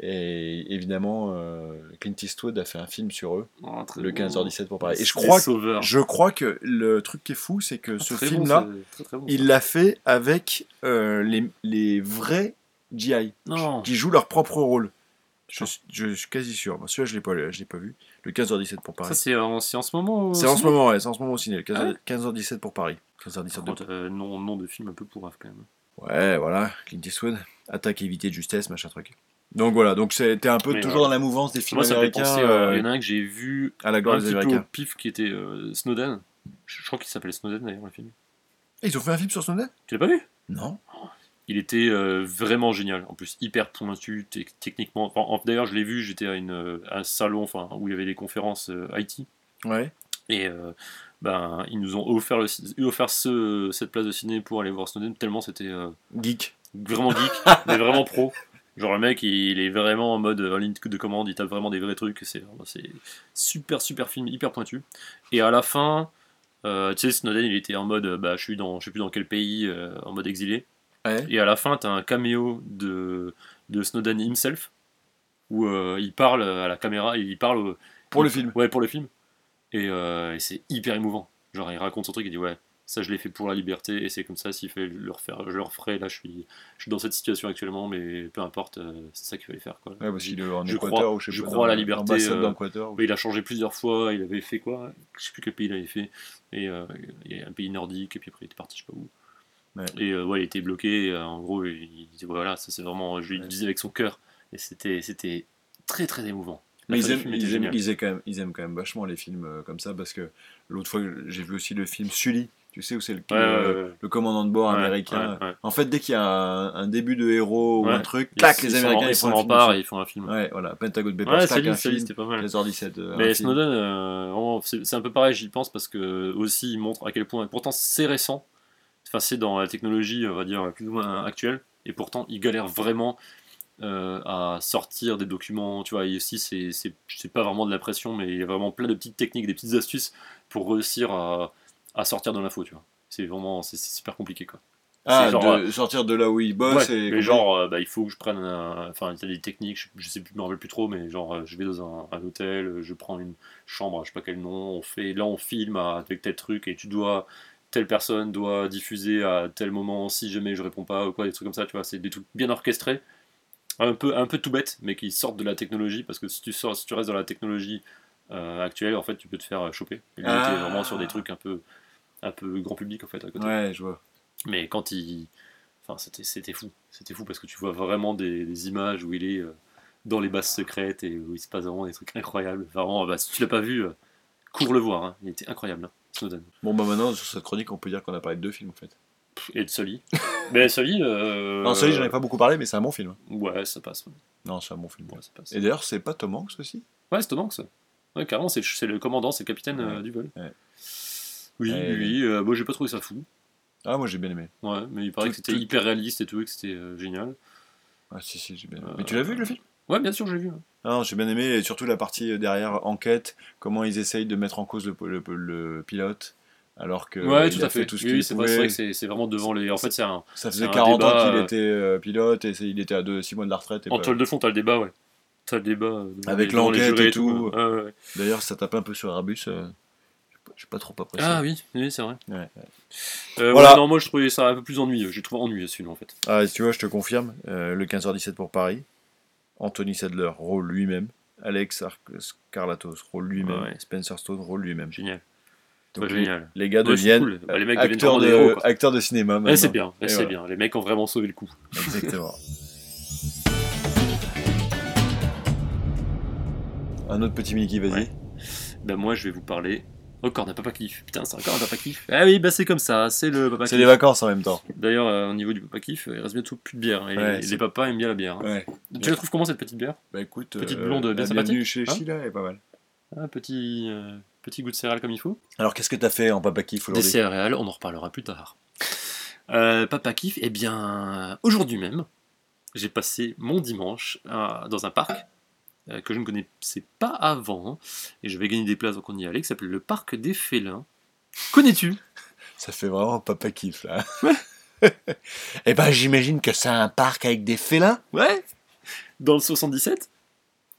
Et évidemment, euh, Clint Eastwood a fait un film sur eux, Oh, le bon. 15h17 pour Paris. Et je crois, sauveurs. je crois que le truc qui est fou, c'est que ce bon, film-là, bon, il l'a fait avec euh, les, les vrais GI Non. qui jouent leur propre rôle. Je, suis- je suis quasi sûr. Moi, Celui-là, je l'ai pas, je l'ai pas vu. Le 15h17 pour Paris. Ça, c'est en, ce moment au C'est en ce moment, ouais, c'est en ce moment au ciné. Le 15h, Ah ouais 15h17 pour Paris. 15h17 Par de... contre, euh, nom, nom de film un peu pourrave quand même. Ouais, voilà, Clint Eastwood. Attaque, éviter de justesse, machin truc. Donc voilà, donc c'était un peu Mais toujours ouais. dans la mouvance des films Moi, ça américains penser. à- euh, Il y en a un que j'ai vu à la gloire des au Américains. pif qui était euh, Snowden. Je je crois qu'il s'appelait Snowden d'ailleurs le film. Et ils ont fait un film sur Snowden? Tu l'as pas vu? Non. Il était euh, vraiment génial. En plus, hyper pointu te- techniquement. Enfin, D'ailleurs, je l'ai vu. J'étais à, une, euh, à un salon enfin, où il y avait des conférences euh, IT. Ouais. Et euh, ben, ils nous ont offert, le, offert ce, cette place de ciné pour aller voir Snowden, tellement c'était Geek. vraiment geek, (laughs) mais vraiment pro. Genre le mec, il est vraiment en mode en ligne de commande, il tape vraiment des vrais trucs. C'est super, super film, hyper pointu. Et à la fin, tu sais, Snowden, il était en mode, bah, je suis dans, je sais plus dans quel pays, en mode exilé. Ouais. Et à la fin, t'as un caméo de, de Snowden himself, où euh, il parle à la caméra, il parle Pour le il- film. Ouais, pour le film. Et, euh, et c'est hyper émouvant. Genre, il raconte son truc, il dit Ouais, ça je l'ai fait pour la liberté, et c'est comme ça, s'il fait le refaire, je le referai. Là, je suis, je suis dans cette situation actuellement, mais peu importe, euh, c'est ça qu'il fallait faire. Quoi. Ouais, parce qu'il est en Je Équateur crois- ou je sais je pas, crois à la liberté, il a changé plusieurs fois, il avait fait quoi Je sais plus quel pays il avait fait. Et il y a un pays nordique, et puis après il était parti, je sais pas où. Ouais. Et euh, ouais, il était bloqué, euh, en gros, il, disait Voilà, ça c'est vraiment. Je lui Ouais. disais avec son cœur. Et c'était c'était très très émouvant. Mais ils aiment, ils, aiment, ils aiment quand même, ils aiment quand même vachement les films euh, comme ça parce que l'autre fois j'ai vu aussi le film Sully Tu sais où c'est le, Ouais, ouais, le commandant de bord Ouais, américain. En fait, dès qu'il y a un, un début de héros ou un truc, tac, les Américains ils font un film ils font un film. Ouais, voilà, Pentagon Papers, Ouais, tac, un film. c'était pas mal. Les heures 17. euh, Mais. Snowden, euh, c'est un peu pareil, j'y pense parce que aussi il montre à quel point. Pourtant, c'est récent. Dans la technologie, on va dire plus ou moins actuelle, et pourtant il galère vraiment euh, à sortir des documents. Tu vois, et aussi c'est pas vraiment de la pression, mais il y a vraiment plein de petites techniques, des petites astuces pour réussir à, à sortir de l'info. Tu vois, c'est vraiment c'est super compliqué quoi. Ah, genre, de sortir de là où il bosse Ouais, et. mais genre, euh, bah, il faut que je prenne un- Enfin, il y a des techniques, je, je sais plus, je me rappelle plus trop, mais genre, euh, je vais dans un, un hôtel, euh, je prends une chambre, je sais pas quel nom, on fait, là on filme avec tel truc, et tu dois. Telle personne doit diffuser à tel moment si jamais je réponds pas ou quoi, des trucs comme ça, tu vois, c'est des trucs bien orchestrés, un peu, un peu tout bête, mais qui sortent de la technologie, parce que si tu, sors, si tu restes dans la technologie euh, actuelle, en fait, tu peux te faire euh, choper. Et lui, il Ah. était vraiment sur des trucs un peu, un peu grand public, en fait, à côté. Ouais, je vois. Mais quand il. Enfin, c'était, c'était fou. C'était fou parce que tu vois vraiment des, des images où il est euh, dans les bases secrètes et où il se passe vraiment des trucs incroyables. Vraiment, bah, si tu l'as pas vu, cours le voir. hein. Il était incroyable, hein, Snowden. Bon, bah maintenant, sur cette chronique, on peut dire qu'on a parlé de deux films en fait. Et de Sully. (laughs) Mais Sully. Euh... Non, celui, j'en ai pas beaucoup parlé, mais c'est un bon film. Ouais, ça passe. Ouais, Non, c'est un bon film. Ouais, ça passe. Et d'ailleurs, c'est pas Tom Hanks aussi? Ouais, c'est Tom Hanks. Ouais, carrément, c'est, le commandant, c'est le capitaine euh, Ouais. du vol. Ouais. Oui, oui, euh, bon, j'ai pas trouvé ça fou. Ah, moi j'ai bien aimé. Ouais, mais il paraît Tout- que c'était tout- hyper réaliste et tout, et que c'était euh, génial. Ah, si, si, j'ai bien aimé. Euh, Mais tu l'as vu le film? Ouais, bien sûr, j'ai vu. Non, j'ai bien aimé, et surtout la partie euh, derrière enquête, comment ils essayent de mettre en cause le, le- le pilote, alors que ouais, tout à fait. tout ce oui, c'est vrai, que c'est, vraiment devant les. En fait, c'est un. Ça faisait un 40 débat, ans qu'il euh, était euh, pilote, et il était à 6 mois de la retraite. et En pas- toile de fond, t'as le débat, ouais. T'as le débat. Avec l'enquête et tout. Ouais. D'ailleurs, ça tape un peu sur Airbus. euh, j'ai pas trop apprécié. Ah oui, oui, c'est vrai. Ouais, Voilà. non, moi je trouvais ça un peu plus ennuyeux. J'ai trouvé ennuyeux ce film en fait. Ah, tu vois, je te confirme, le 15h17 pour Paris, Anthony Sadler, rôle lui-même, Alex Ar- Scarlatos, rôle lui-même, Ouais. Spencer Stone, rôle lui-même. Génial. Donc, les, génial. les gars deviennent cool. Bah, les mecs acteurs, de, héros, acteurs de cinéma. C'est bien, c'est voilà. bien. Les mecs ont vraiment sauvé le coup. Exactement. Un autre petit Mickey, vas-y. Ouais. Ben moi je vais vous parler encore d'un papa kiff. Putain, c'est encore un papa kiff. Ah oui, bah c'est comme ça, c'est le papa C'est kiff. les vacances en même temps. D'ailleurs, euh, au niveau du papa kiff, il reste bientôt plus de bière. Et Ouais, les, c'est- les papas aiment bien la bière. hein. Ouais. Tu la trouves comment cette petite bière? Bah écoute, Petite blonde bien la sympathique. bienvenue chez Hein Sheila, elle est pas mal. Un petit, euh, petit goût de céréales comme il faut. Alors qu'est-ce que t'as fait en papa kiff Des aujourd'hui céréales, on en reparlera plus tard. Euh, Papa Kiff, eh bien, aujourd'hui même, j'ai passé mon dimanche dans un parc euh, que je ne connaissais pas avant, et je vais gagner des places donc on y allait, qui s'appelle le Parc des Félins. Connais-tu? (laughs) Ça fait vraiment papa kiff là. (laughs) Eh ben j'imagine que c'est un parc avec des félins. Ouais Dans le 77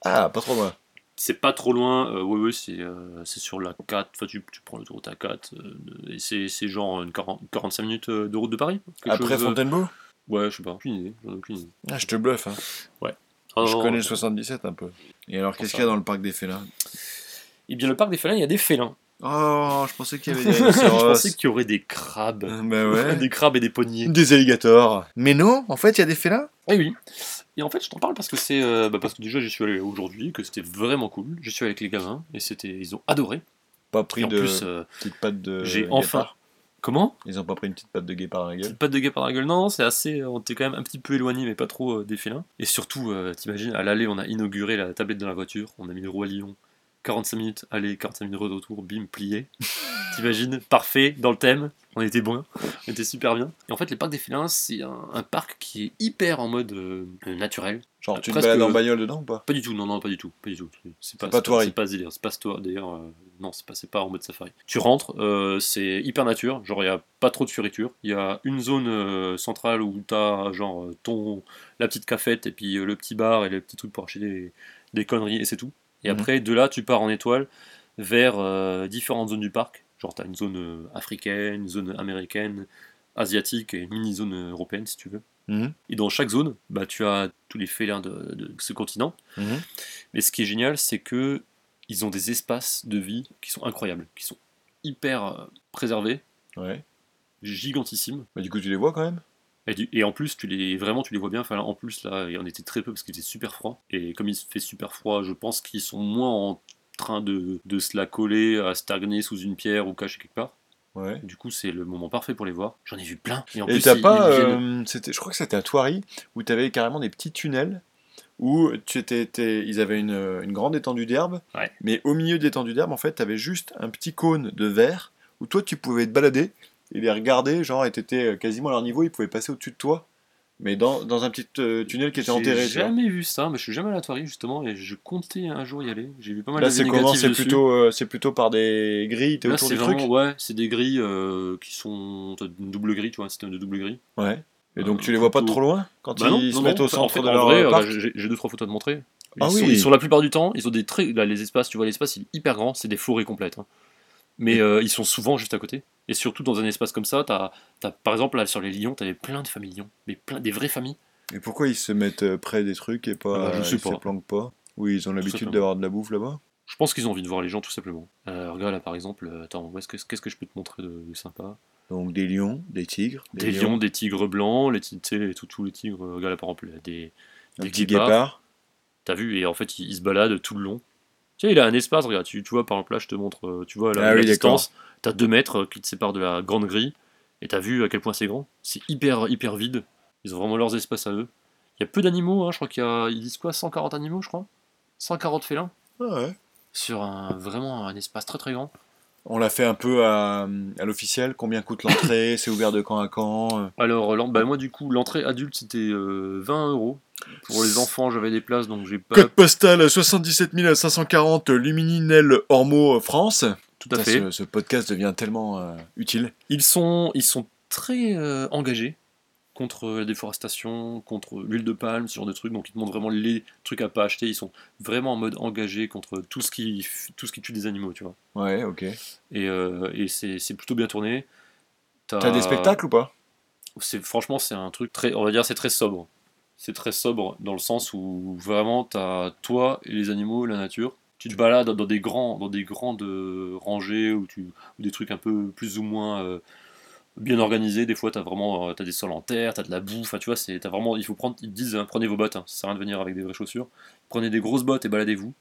Ah, pas trop loin. C'est pas trop loin, euh, ouais, ouais, c'est euh, c'est sur la 4, enfin tu, tu prends l'autoroute à 4, euh, et c'est c'est genre une 40 45 minutes euh, de route de Paris Après chose, euh, Fontainebleau? Ouais, je sais pas, aucune idée, j'en ai aucune idée. Ah, je te bluffe. Hein. Ah, je connais le euh, 77 un peu. Et alors, qu'est-ce qu'il y a dans le parc des félins? Eh bien, le parc des félins, il y a des félins. Oh, je pensais qu'il y avait des (laughs) je pensais qu'il y aurait des crabes. Bah ouais. (laughs) Des crabes et des poignées. Des alligators. Mais non, en fait, il y a des félins? Eh oui. Et en fait, je t'en parle parce que c'est. euh, bah, parce que déjà, j'y suis allé aujourd'hui, que c'était vraiment cool. J'y suis avec les gamins et c'était, ils ont adoré. Pas Et pris en de plus, euh, petite patte de. j'ai enfin. Comment Ils ont pas pris une petite patte de guépard dans la gueule. Petite patte de guêpe par la gueule. Non, c'est assez. On était quand même un petit peu éloigné, mais pas trop euh, des félins. Et surtout, euh, t'imagines, à l'aller, on a inauguré la tablette de la voiture. On a mis le roi lion. 45 minutes aller, 45 minutes retour, bim, plié. (laughs) T'imagines, parfait, dans le thème. On était bon, on était super bien. Et en fait, les parcs des félins, c'est un, un parc qui est hyper en mode euh, naturel. Genre, tu te balades en bagnole dedans ou pas? Pas du tout, non, non, pas du tout, pas du tout. C'est pas, pas c'est pas délire, c'est pas tour- d'ailleurs, euh, non, c'est pas, pas en mode safari. Tu rentres, euh, c'est hyper nature, genre il y a pas trop de fioritures. Il y a une zone centrale où t'as genre euh, ton, la petite cafette et puis le petit bar et le petit truc pour acheter des, des conneries et c'est tout. Et Mhm. après, de là, tu pars en étoile vers différentes zones du parc. Genre t'as une zone euh, africaine, une zone américaine, asiatique et une mini zone euh, européenne si tu veux. Mhm. Et dans chaque zone, bah, tu as tous les félins de, de ce continent. Mhm. Mais ce qui est génial, c'est que ils ont des espaces de vie qui sont incroyables, qui sont hyper euh, préservés, Ouais. gigantissimes. Bah, du coup, tu les vois quand même? Et, du- et en plus, tu les, vraiment, tu les vois bien. Enfin, en plus, là, il y en était très peu parce qu'il était super froid. Et comme il fait super froid, je pense qu'ils sont moins en train de, de se la coller, à stagner sous une pierre ou cacher quelque part. Ouais. Du coup, c'est le moment parfait pour les voir. J'en ai vu plein. Et en Et plus, t'as ils- pas, euh, c'était, je crois que c'était à Thoiry, où t'avais carrément des petits tunnels, où tu étais, étais- ils avaient une, une grande étendue d'herbe, Ouais. mais au milieu de l'étendue d'herbe, en fait, t'avais juste un petit cône de verre, où toi, tu pouvais te balader et les regarder, genre, et t'étais quasiment à leur niveau, ils pouvaient passer au-dessus de toi, mais dans, dans un petit euh, tunnel qui était enterré. J'ai jamais vu ça, mais je suis jamais allé à Thoiry justement et je comptais un jour y aller. J'ai vu pas mal Là, d'avis c'est comment? C'est plutôt, euh, c'est plutôt par des grilles, t'es autour du vraiment, truc ouais, c'est des grilles euh, qui sont une double grille, tu vois, un système de double grille. Ouais. Et donc, tu les vois pas de trop loin? Quand Bah non, ils se non, mettent non, au en centre fait, de leur vrai, parc? j'ai j'ai deux trois photos à te montrer. Ils, Ah sont, oui. ils sont la plupart du temps, ils ont des très là, les espaces, tu vois l'espace il est hyper grand, c'est des forêts complètes. hein. Mais euh, ils sont souvent juste à côté. Et surtout dans un espace comme ça, t'as, par exemple là sur les lions, t'avais plein de familles lions, mais plein des vraies familles. Et pourquoi ils se mettent euh, près des trucs et pas Ah bah, je ils se pas. planquent pas? Oui, ils ont l'habitude d'avoir de la bouffe là-bas? Je pense qu'ils ont envie de voir les gens tout simplement. Euh, regarde là par exemple, attends, que, qu'est-ce que je peux te montrer de, de sympa? Donc des lions, des tigres, Des lions, des tigres blancs, les, ti- tu sais, les- tous, les tigres. Regarde là par exemple, des, des guépards. guépard. T'as vu? Et en fait, il, il se balade tout le long. Tu sais, il a un espace, regarde, tu, tu vois, par exemple, là, je te montre, euh, tu vois, la, Ah la oui, distance, t'as 2 mètres euh, qui te séparent de la grande grille, et t'as vu à quel point c'est grand. C'est hyper, hyper vide. Ils ont vraiment leurs espaces à eux. Il y a peu d'animaux, hein, je crois qu'il y a, ils disent quoi, 140 animaux, je crois? 140 félins, Ah ouais. sur un, vraiment un espace très très grand. On l'a fait un peu à, à l'officiel. Combien coûte l'entrée? (coughs) C'est ouvert de camp à camp. Alors, bah, moi, du coup, l'entrée adulte, c'était euh, 20 euros. Pour les enfants, j'avais des places, donc j'ai pas... Code postal 77 540 Lumininel Ormeau France. Tout à Putain, fait. Ce, ce podcast devient tellement euh, utile. Ils sont, ils sont très euh, engagés contre la déforestation, contre l'huile de palme, ce genre de trucs. Donc ils te montrent vraiment les trucs à pas acheter. Ils sont vraiment en mode engagé contre tout ce qui, tout ce qui tue des animaux, tu vois. Ouais, ok. Et, euh, et c'est plutôt bien tourné. T'as des spectacles ou pas? C'est franchement c'est un truc très, on va dire c'est très sobre. C'est très sobre dans le sens où vraiment t'as toi et les animaux, la nature. Tu te balades dans des grands, dans des grandes rangées ou tu, ou des trucs un peu plus ou moins euh, bien organisés. Des fois t'as vraiment, euh, t'as des sols en terre, t'as de la bouffe. Enfin, tu vois, c'est, t'as vraiment, il faut prendre. Ils te disent, hein, prenez vos bottes. Hein, ça sert à rien de venir avec des vraies chaussures. Prenez des grosses bottes et baladez-vous.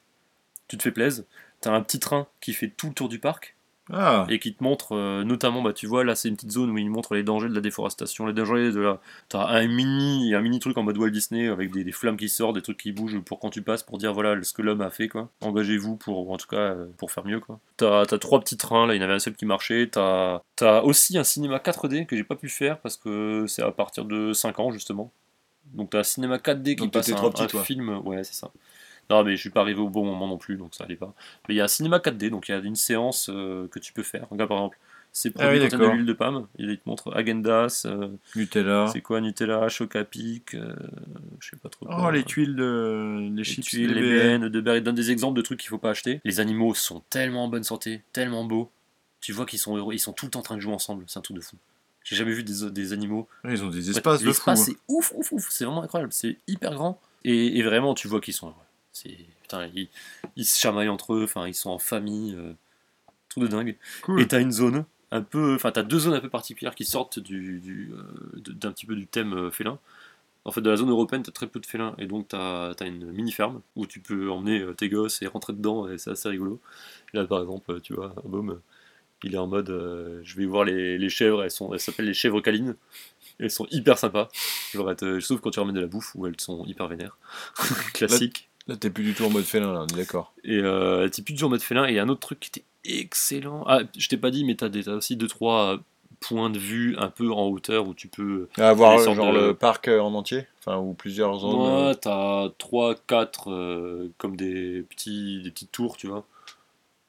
Tu te fais plaisir. T'as un petit train qui fait tout le tour du parc Ah, et qui te montre euh, notamment, bah, tu vois, là c'est une petite zone où il montre les dangers de la déforestation, les dangers de la. T'as un mini, un mini truc en mode Walt Disney avec des, des flammes qui sortent, des trucs qui bougent pour quand tu passes pour dire voilà ce que l'homme a fait quoi. Engagez-vous pour, ou en tout cas, euh, pour faire mieux quoi. T'as as trois petits trains, là il y en avait un seul qui marchait. T'as as aussi un cinéma 4D que j'ai pas pu faire parce que c'est à partir de 5 ans justement. Donc t'as un cinéma 4D qui Donc passe un, petit, un film, ouais c'est ça. Non mais je suis pas arrivé au bon moment non plus donc ça allait pas. Mais il y a un cinéma 4D donc il y a une séance euh, que tu peux faire. Regarde par exemple, c'est Ah oui, produit quand de d'accord. l'huile de palme. Il te montre Agendas, euh, Nutella. c'est quoi Nutella, Chocapic, euh, je sais pas trop. Oh, les tuiles de. Les Les chips, tuiles, les. BN, de Berry, donne des exemples de trucs qu'il faut pas acheter. Les animaux sont tellement en bonne santé, tellement beaux. Tu vois qu'ils sont heureux, ils sont tout le temps en train de jouer ensemble. C'est un truc de fou. J'ai jamais vu des, des animaux. Ils ont des espaces de fou. L'espace, c'est ouf, ouf, ouf. C'est vraiment incroyable. C'est hyper grand. Et, et vraiment, tu vois qu'ils sont heureux. C'est putain, ils, ils se chamaillent entre eux. Enfin, ils sont en famille. euh, truc de dingue. Cool. Et t'as une zone un peu, enfin t'as deux zones un peu particulières qui sortent du, du, euh, d'un petit peu du thème euh, félin. En fait, de la zone européenne, t'as très peu de félins et donc t'as as une mini ferme où tu peux emmener euh, tes gosses et rentrer dedans et c'est assez rigolo. Là, par exemple, tu vois, un baume, il est en mode, euh, je vais voir les, les chèvres. Elles sont, elles s'appellent les chèvres câlines. Elles sont hyper sympas. Genre, elles te- sauf quand tu ramènes de la bouffe où elles sont hyper vénères. (laughs) Classique. Là, t'es plus du tout en mode félin, là, on est d'accord. Et euh, t'es plus toujours en mode félin. Et un autre truc qui était excellent. Ah, je t'ai pas dit, mais t'as des- t'as aussi deux trois points de vue un peu en hauteur où tu peux. Voir sortes genre de- le parc euh, en entier Enfin, ou plusieurs zones. euh, Ouais, t'as trois, quatre euh, comme des petits, des petites tours, tu vois,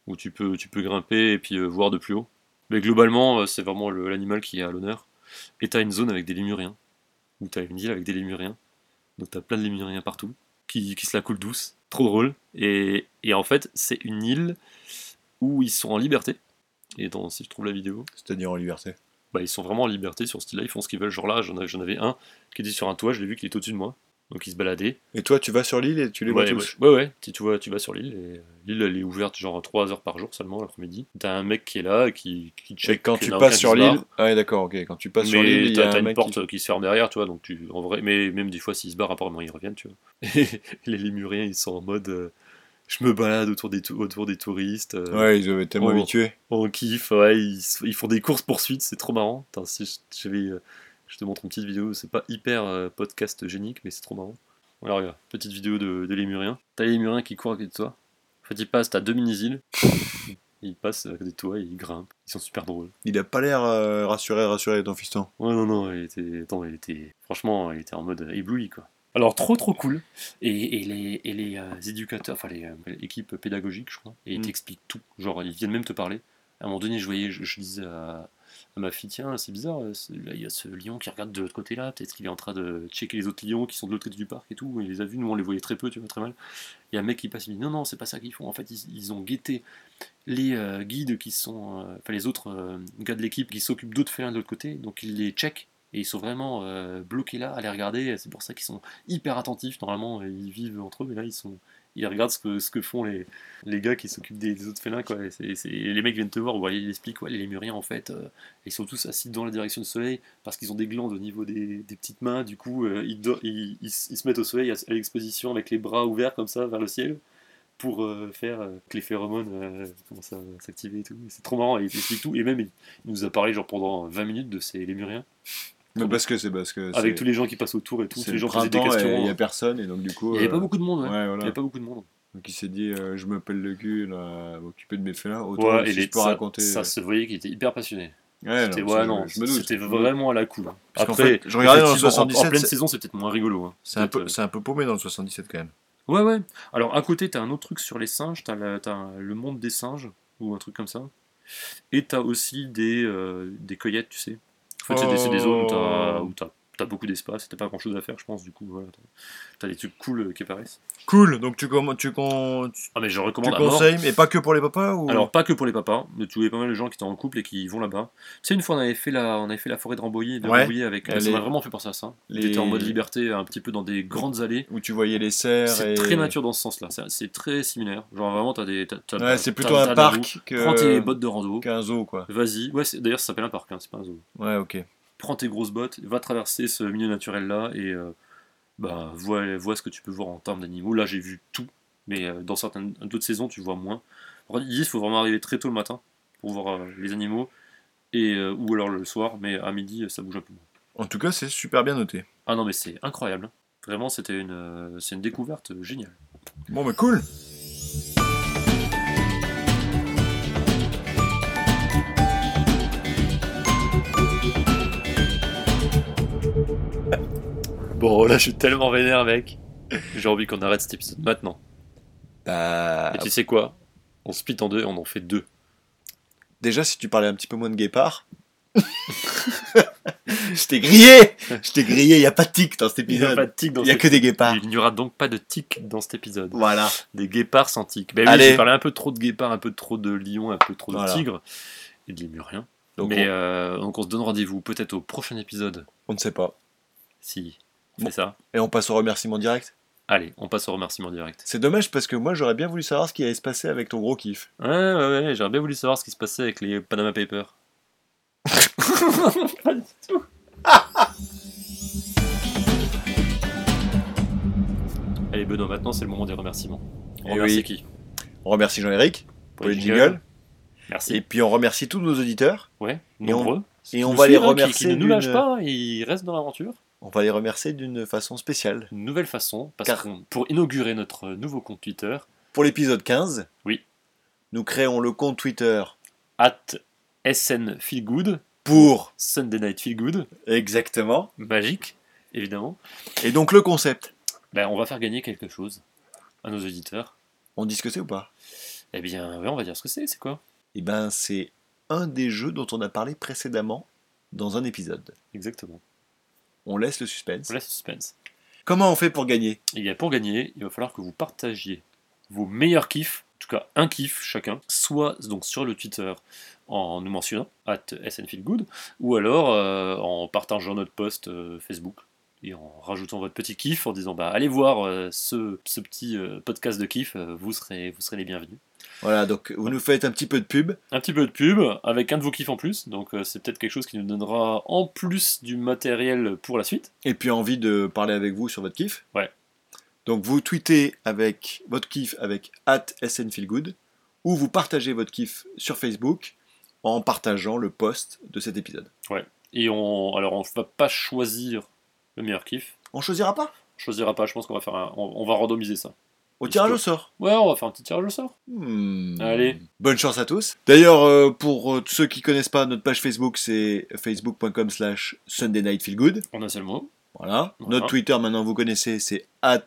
où tu peux, tu peux grimper et puis euh, voir de plus haut. Mais globalement, euh, c'est vraiment le- l'animal qui est à l'honneur. Et t'as une zone avec des lémuriens, où t'as une île avec des lémuriens. Donc t'as plein de lémuriens partout, qui, qui se la coulent douce. Trop drôle. Et, et en fait, c'est une île où ils sont en liberté. Et dans, si je trouve la vidéo, C'est-à-dire en liberté. bah, ils sont vraiment en liberté sur ce style-là, ils font ce qu'ils veulent. Genre là, j'en avais, j'en avais un qui était sur un toit, je l'ai vu qu'il était au-dessus de moi. Donc il se baladait. Et toi, tu vas sur l'île et tu les vois Ouais, tous ouais, ouais. Tu, tu vois, tu vas sur l'île et euh, l'île elle est ouverte genre 3 heures par jour seulement l'après-midi. T'as un mec qui est là et qui, qui Et check. quand qu'il tu passes sur l'île. Ah, ouais, d'accord, ok. Quand tu passes sur l'île, il y t'as a un une mec. porte qui- qui... se ferme derrière, tu vois, donc tu, en vrai, mais même des fois s'ils se barrent, apparemment ils reviennent, tu vois. (laughs) Et les lémuriens ils sont en mode, euh, je me balade autour des, tou- autour des touristes. euh, Ouais, ils avaient tellement Oh. habitué. On kiffe, ouais, ils, ils font des courses poursuites, c'est trop marrant. Si je, te montre une petite vidéo, c'est pas hyper euh, podcast génique, mais c'est trop marrant. Alors regarde, petite vidéo de, de lémuriens. T'as les lémuriens qui courent à côté de toi. En fait, ils passent, t'as deux mini-îles. (laughs) ils passent à côté de toi et ils grimpent. Ils sont super drôles. Il a pas l'air euh, rassuré, rassuré, ton fiston. Ouais, non, non, il était, attends, il était, franchement, il était en mode ébloui, quoi. Alors, trop, trop cool. Et, et les, et les euh, éducateurs, enfin, les euh, équipes pédagogiques, je crois, et ils Mm. t'expliquent tout. Genre, ils viennent même te parler. À un moment donné, je voyais, je, je disais à, ma fille, tiens, c'est bizarre, euh, il y a ce lion qui regarde de l'autre côté là, peut-être qu'il est en train de checker les autres lions qui sont de l'autre côté du parc et tout. Il les a vus, nous on les voyait très peu, tu vois, très mal. Il y a un mec qui passe, il dit, non, non, c'est pas ça qu'ils font. En fait, ils, ont guetté les euh, guides qui sont, euh, enfin les autres gars de l'équipe qui s'occupent d'autres félins de l'autre côté, donc ils les checkent et ils sont vraiment bloqués là à les regarder. C'est pour ça qu'ils sont hyper attentifs. Normalement, ils vivent entre eux, mais là ils sont, ils regardent ce que, font les, gars qui s'occupent des, autres félins. Quoi. Les mecs viennent te voir, ouais, ils expliquent, les lémuriens en fait, euh, ils sont tous assis dans la direction du soleil parce qu'ils ont des glandes au niveau des, petites mains. Du coup, euh, ils, ils, ils ils se mettent au soleil à, l'exposition avec les bras ouverts comme ça vers le ciel pour euh, faire que les phéromones commencent à s'activer et tout. C'est trop marrant, il explique tout. Et même, il, il nous a parlé genre pendant 20 minutes de ces lémuriens, Mais parce que c'est parce que avec tous les gens qui passent autour et tout, tous les le gens posaient des questions. il y a personne et donc du coup. Il n'y avait euh, pas beaucoup de monde, ouais. Ouais, Il n'y voilà. avait pas beaucoup de monde. Donc il s'est dit, euh, je m'appelle le cul, là, m'occuper de mes félins. Autant Ouais, si je peux ça, raconter. ça se voyait qu'il était hyper passionné. Ouais, C'était ouais, vraiment à la cool. Qu'en Après, fait, je regardais dans le effectivement, en- en, 77, pleine saison, c'est peut-être moins rigolo. hein. C'est un, peu, c'est un peu paumé dans le 77 quand même. euh, Ouais, ouais. Alors, à côté, t'as un autre truc sur les singes, t'as t'as le monde des singes, ou un truc comme ça. Et t'as aussi des, euh, des cueillettes, tu sais. En fait, c'est des, des zones où t'as Oh. T'as- beaucoup d'espace, t'as pas grand chose à faire, je pense, du coup. Voilà, t'as- des trucs cool euh, qui apparaissent. Cool, donc tu, comm- tu, con- tu, Ah, mais je tu recommande mort. conseilles, mais pas que pour les papas ou... Alors pas que pour les papas, mais tu voyais pas mal de gens qui étaient en couple et qui vont là-bas. Tu sais une fois on avait fait la, on avait fait la forêt de Rambouillet, de Ouais. Rambouillet avec, Elle ça est- m'a vraiment fait penser à ça. les- T'étais en mode liberté, un petit peu dans des grandes allées. Où tu voyais les cerfs C'est et... très nature dans ce sens-là, c'est- très similaire. Genre vraiment t'as des, Ouais, c'est plutôt un parc roue. Prends tes que... bottes de rando, qu'un zoo, quoi. vas-y. Ouais, d'ailleurs ça s'appelle un parc, hein, c'est pas un zoo. Ouais, ok. Prends tes grosses bottes, va traverser ce milieu naturel là et euh, bah vois, vois ce que tu peux voir en termes d'animaux. Là j'ai vu tout, mais euh, dans certaines d'autres saisons tu vois moins. Qu'il faut vraiment arriver très tôt le matin pour voir euh, les animaux et ou alors le soir, mais à midi ça bouge un peu moins. En tout cas, c'est super bien noté. Ah non mais c'est incroyable. Vraiment c'était une c'est une découverte géniale. Bon, bah cool Bon là je suis tellement vénère mec. J'ai envie qu'on arrête cet épisode maintenant. Bah... Et tu sais quoi? On split en deux et on en fait deux. Déjà, si tu parlais un petit peu moins de guépard... (laughs) Je t'ai grillé Je t'ai grillé, il n'y a pas de tic dans cet Il n'y a épisode. pas de tic dans Il n'y a que des guépards. Il n'y aura donc pas de tic dans cet épisode. Voilà. Des guépards sans tic. Ben oui, Allez. j'ai parlé un peu trop de guépards, un peu trop de lions, un peu trop de tigres et de lémuriens. Donc Mais on, euh, donc on se donne rendez-vous peut-être au prochain épisode. on ne sait pas. Si, Bon. c'est ça. Et on passe au remerciement direct. Allez, on passe au remerciement direct. C'est dommage parce que moi j'aurais bien voulu savoir ce qui allait se passer avec ton gros kiff. Ouais, ouais, ouais, j'aurais bien voulu savoir ce qui se passait avec les Panama Papers. (laughs) Pas du tout. Allez Benoît, maintenant c'est le moment des remerciements. On Eh remercie oui. qui? On remercie Jean-Éric pour les jingles. Merci. Et puis on remercie tous nos auditeurs. Ouais, Et on- nombreux. et on va les qui- remercier Qui, ne nous lâchent pas, ils restent dans l'aventure. On va les remercier d'une façon spéciale. Une nouvelle façon, parce Car- qu'on pour inaugurer notre nouveau compte Twitter, Pour l'épisode 15, Oui. nous créons le compte Twitter at SNFeelGood, pour Sunday Night Feelgood, exactement. magique, évidemment. Et donc le concept, Ben, on va faire gagner quelque chose à nos auditeurs. on dit ce que c'est ou pas? Eh bien, ouais, on va dire ce que c'est, c'est quoi? Eh ben c'est un des jeux dont on a parlé précédemment dans un épisode. Exactement. On laisse le suspense. On laisse le suspense. Comment on fait pour gagner? Et bien, pour gagner, il va falloir que vous partagiez vos meilleurs kiffs, en tout cas un kiff chacun, soit donc sur le Twitter en nous mentionnant, at SNFeelGood, ou alors euh, en partageant notre post euh, Facebook et en rajoutant votre petit kiff en disant bah allez voir euh, ce, ce petit euh, podcast de kiff, euh, vous serez vous serez les bienvenus. Voilà, donc vous nous faites un petit peu de pub. Un petit peu de pub avec un de vos kiffs en plus, donc c'est peut-être quelque chose qui nous donnera en plus du matériel pour la suite. Et puis envie de parler avec vous sur votre kiff. Ouais. Donc vous tweetez avec votre kiff avec at SNFeelGood ou vous partagez votre kiff sur Facebook en partageant le post de cet épisode. Et on, alors, on va pas choisir le meilleur kiff. On choisira pas? On choisira pas, je pense qu'on va faire un, on, on va randomiser ça. Au tirage au sort. Ouais, on va faire un petit tirage au sort. Hmm. Allez. Bonne chance à tous. D'ailleurs, euh, pour euh, tous ceux qui connaissent pas notre page Facebook, c'est facebook.com slash Sunday Night Feel Good. On a seul mot. Voilà. Voilà. Notre Twitter, maintenant, vous connaissez, c'est at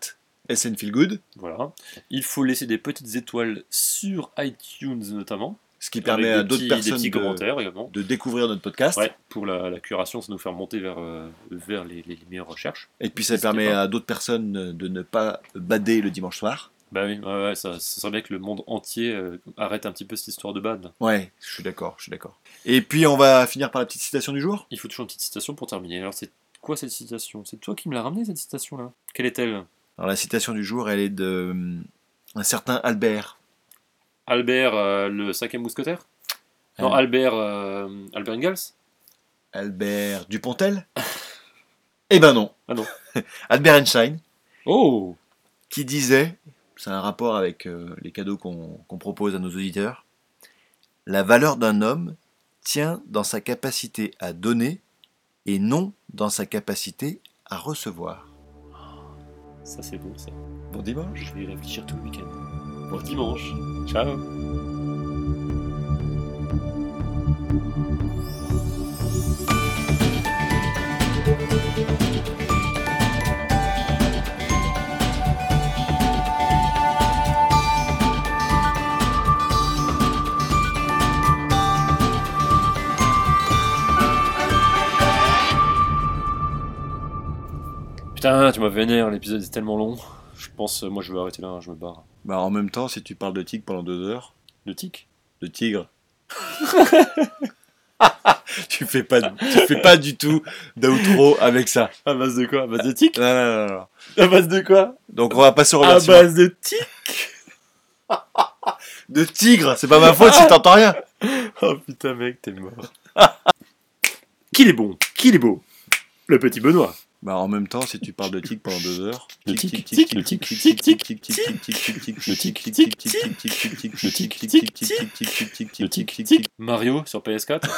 SNFeelGood. Voilà. Il faut laisser des petites étoiles sur iTunes notamment. Ce qui permet à d'autres personnes Des de, commentaires également. de découvrir notre podcast. Ouais, pour la, la curation, ça nous fait remonter vers, euh, vers les, les- les meilleures recherches. Et puis ça permet à d'autres personnes de ne pas bader le dimanche soir. Bah oui, ouais, ouais, ça, ça serait bien que le monde entier euh, arrête un petit peu cette histoire de bad. Ouais, je suis d'accord, je suis d'accord. Et puis on va finir par la petite citation du jour. Il faut toujours une petite citation pour terminer. Alors c'est quoi cette citation? C'est toi qui me l'as ramenée cette citation là Quelle est-elle? Alors la citation du jour, elle est de hum, un certain Albert. Albert euh, le cinquième mousquetaire? Non, Ah. Albert euh, Albert Ingalls? Albert Dupontel? (laughs) Eh ben non. Ah non. (laughs) Albert Einstein Oh qui disait, c'est un rapport avec euh, les cadeaux qu'on qu'on propose à nos auditeurs, la valeur d'un homme tient dans sa capacité à donner et non dans sa capacité à recevoir. Ça c'est bon ça. Bon dimanche. Je vais y réfléchir tout le week-end. Bon dimanche. Ciao Putain, tu m'as vénère, l'épisode est tellement long. Je pense, euh, moi je vais arrêter là, je me barre. Bah en même temps, si tu parles de tigre pendant deux heures, Le tic? De tigre. (laughs) (laughs) tu fais pas, tu fais pas du tout d'outro avec ça. À base de quoi? À base de tic? Non, non, non. À base de quoi? Donc on va passer au À remerciement. base de tic? (laughs) De tigre, c'est pas ma faute si t'entends rien. Oh putain mec, t'es mort. Qu'il est bon, qu'il est beau. Le petit Benoît. Bah en même temps, si tu parles de tic pendant deux heures, Le tic, tic, le tic, tic, tic, tic, tic, le tic, tic, tic, tic, le tic, tic, tic, Le tic, tic. Mario sur PS4.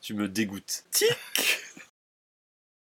tu me dégoûtes. Tic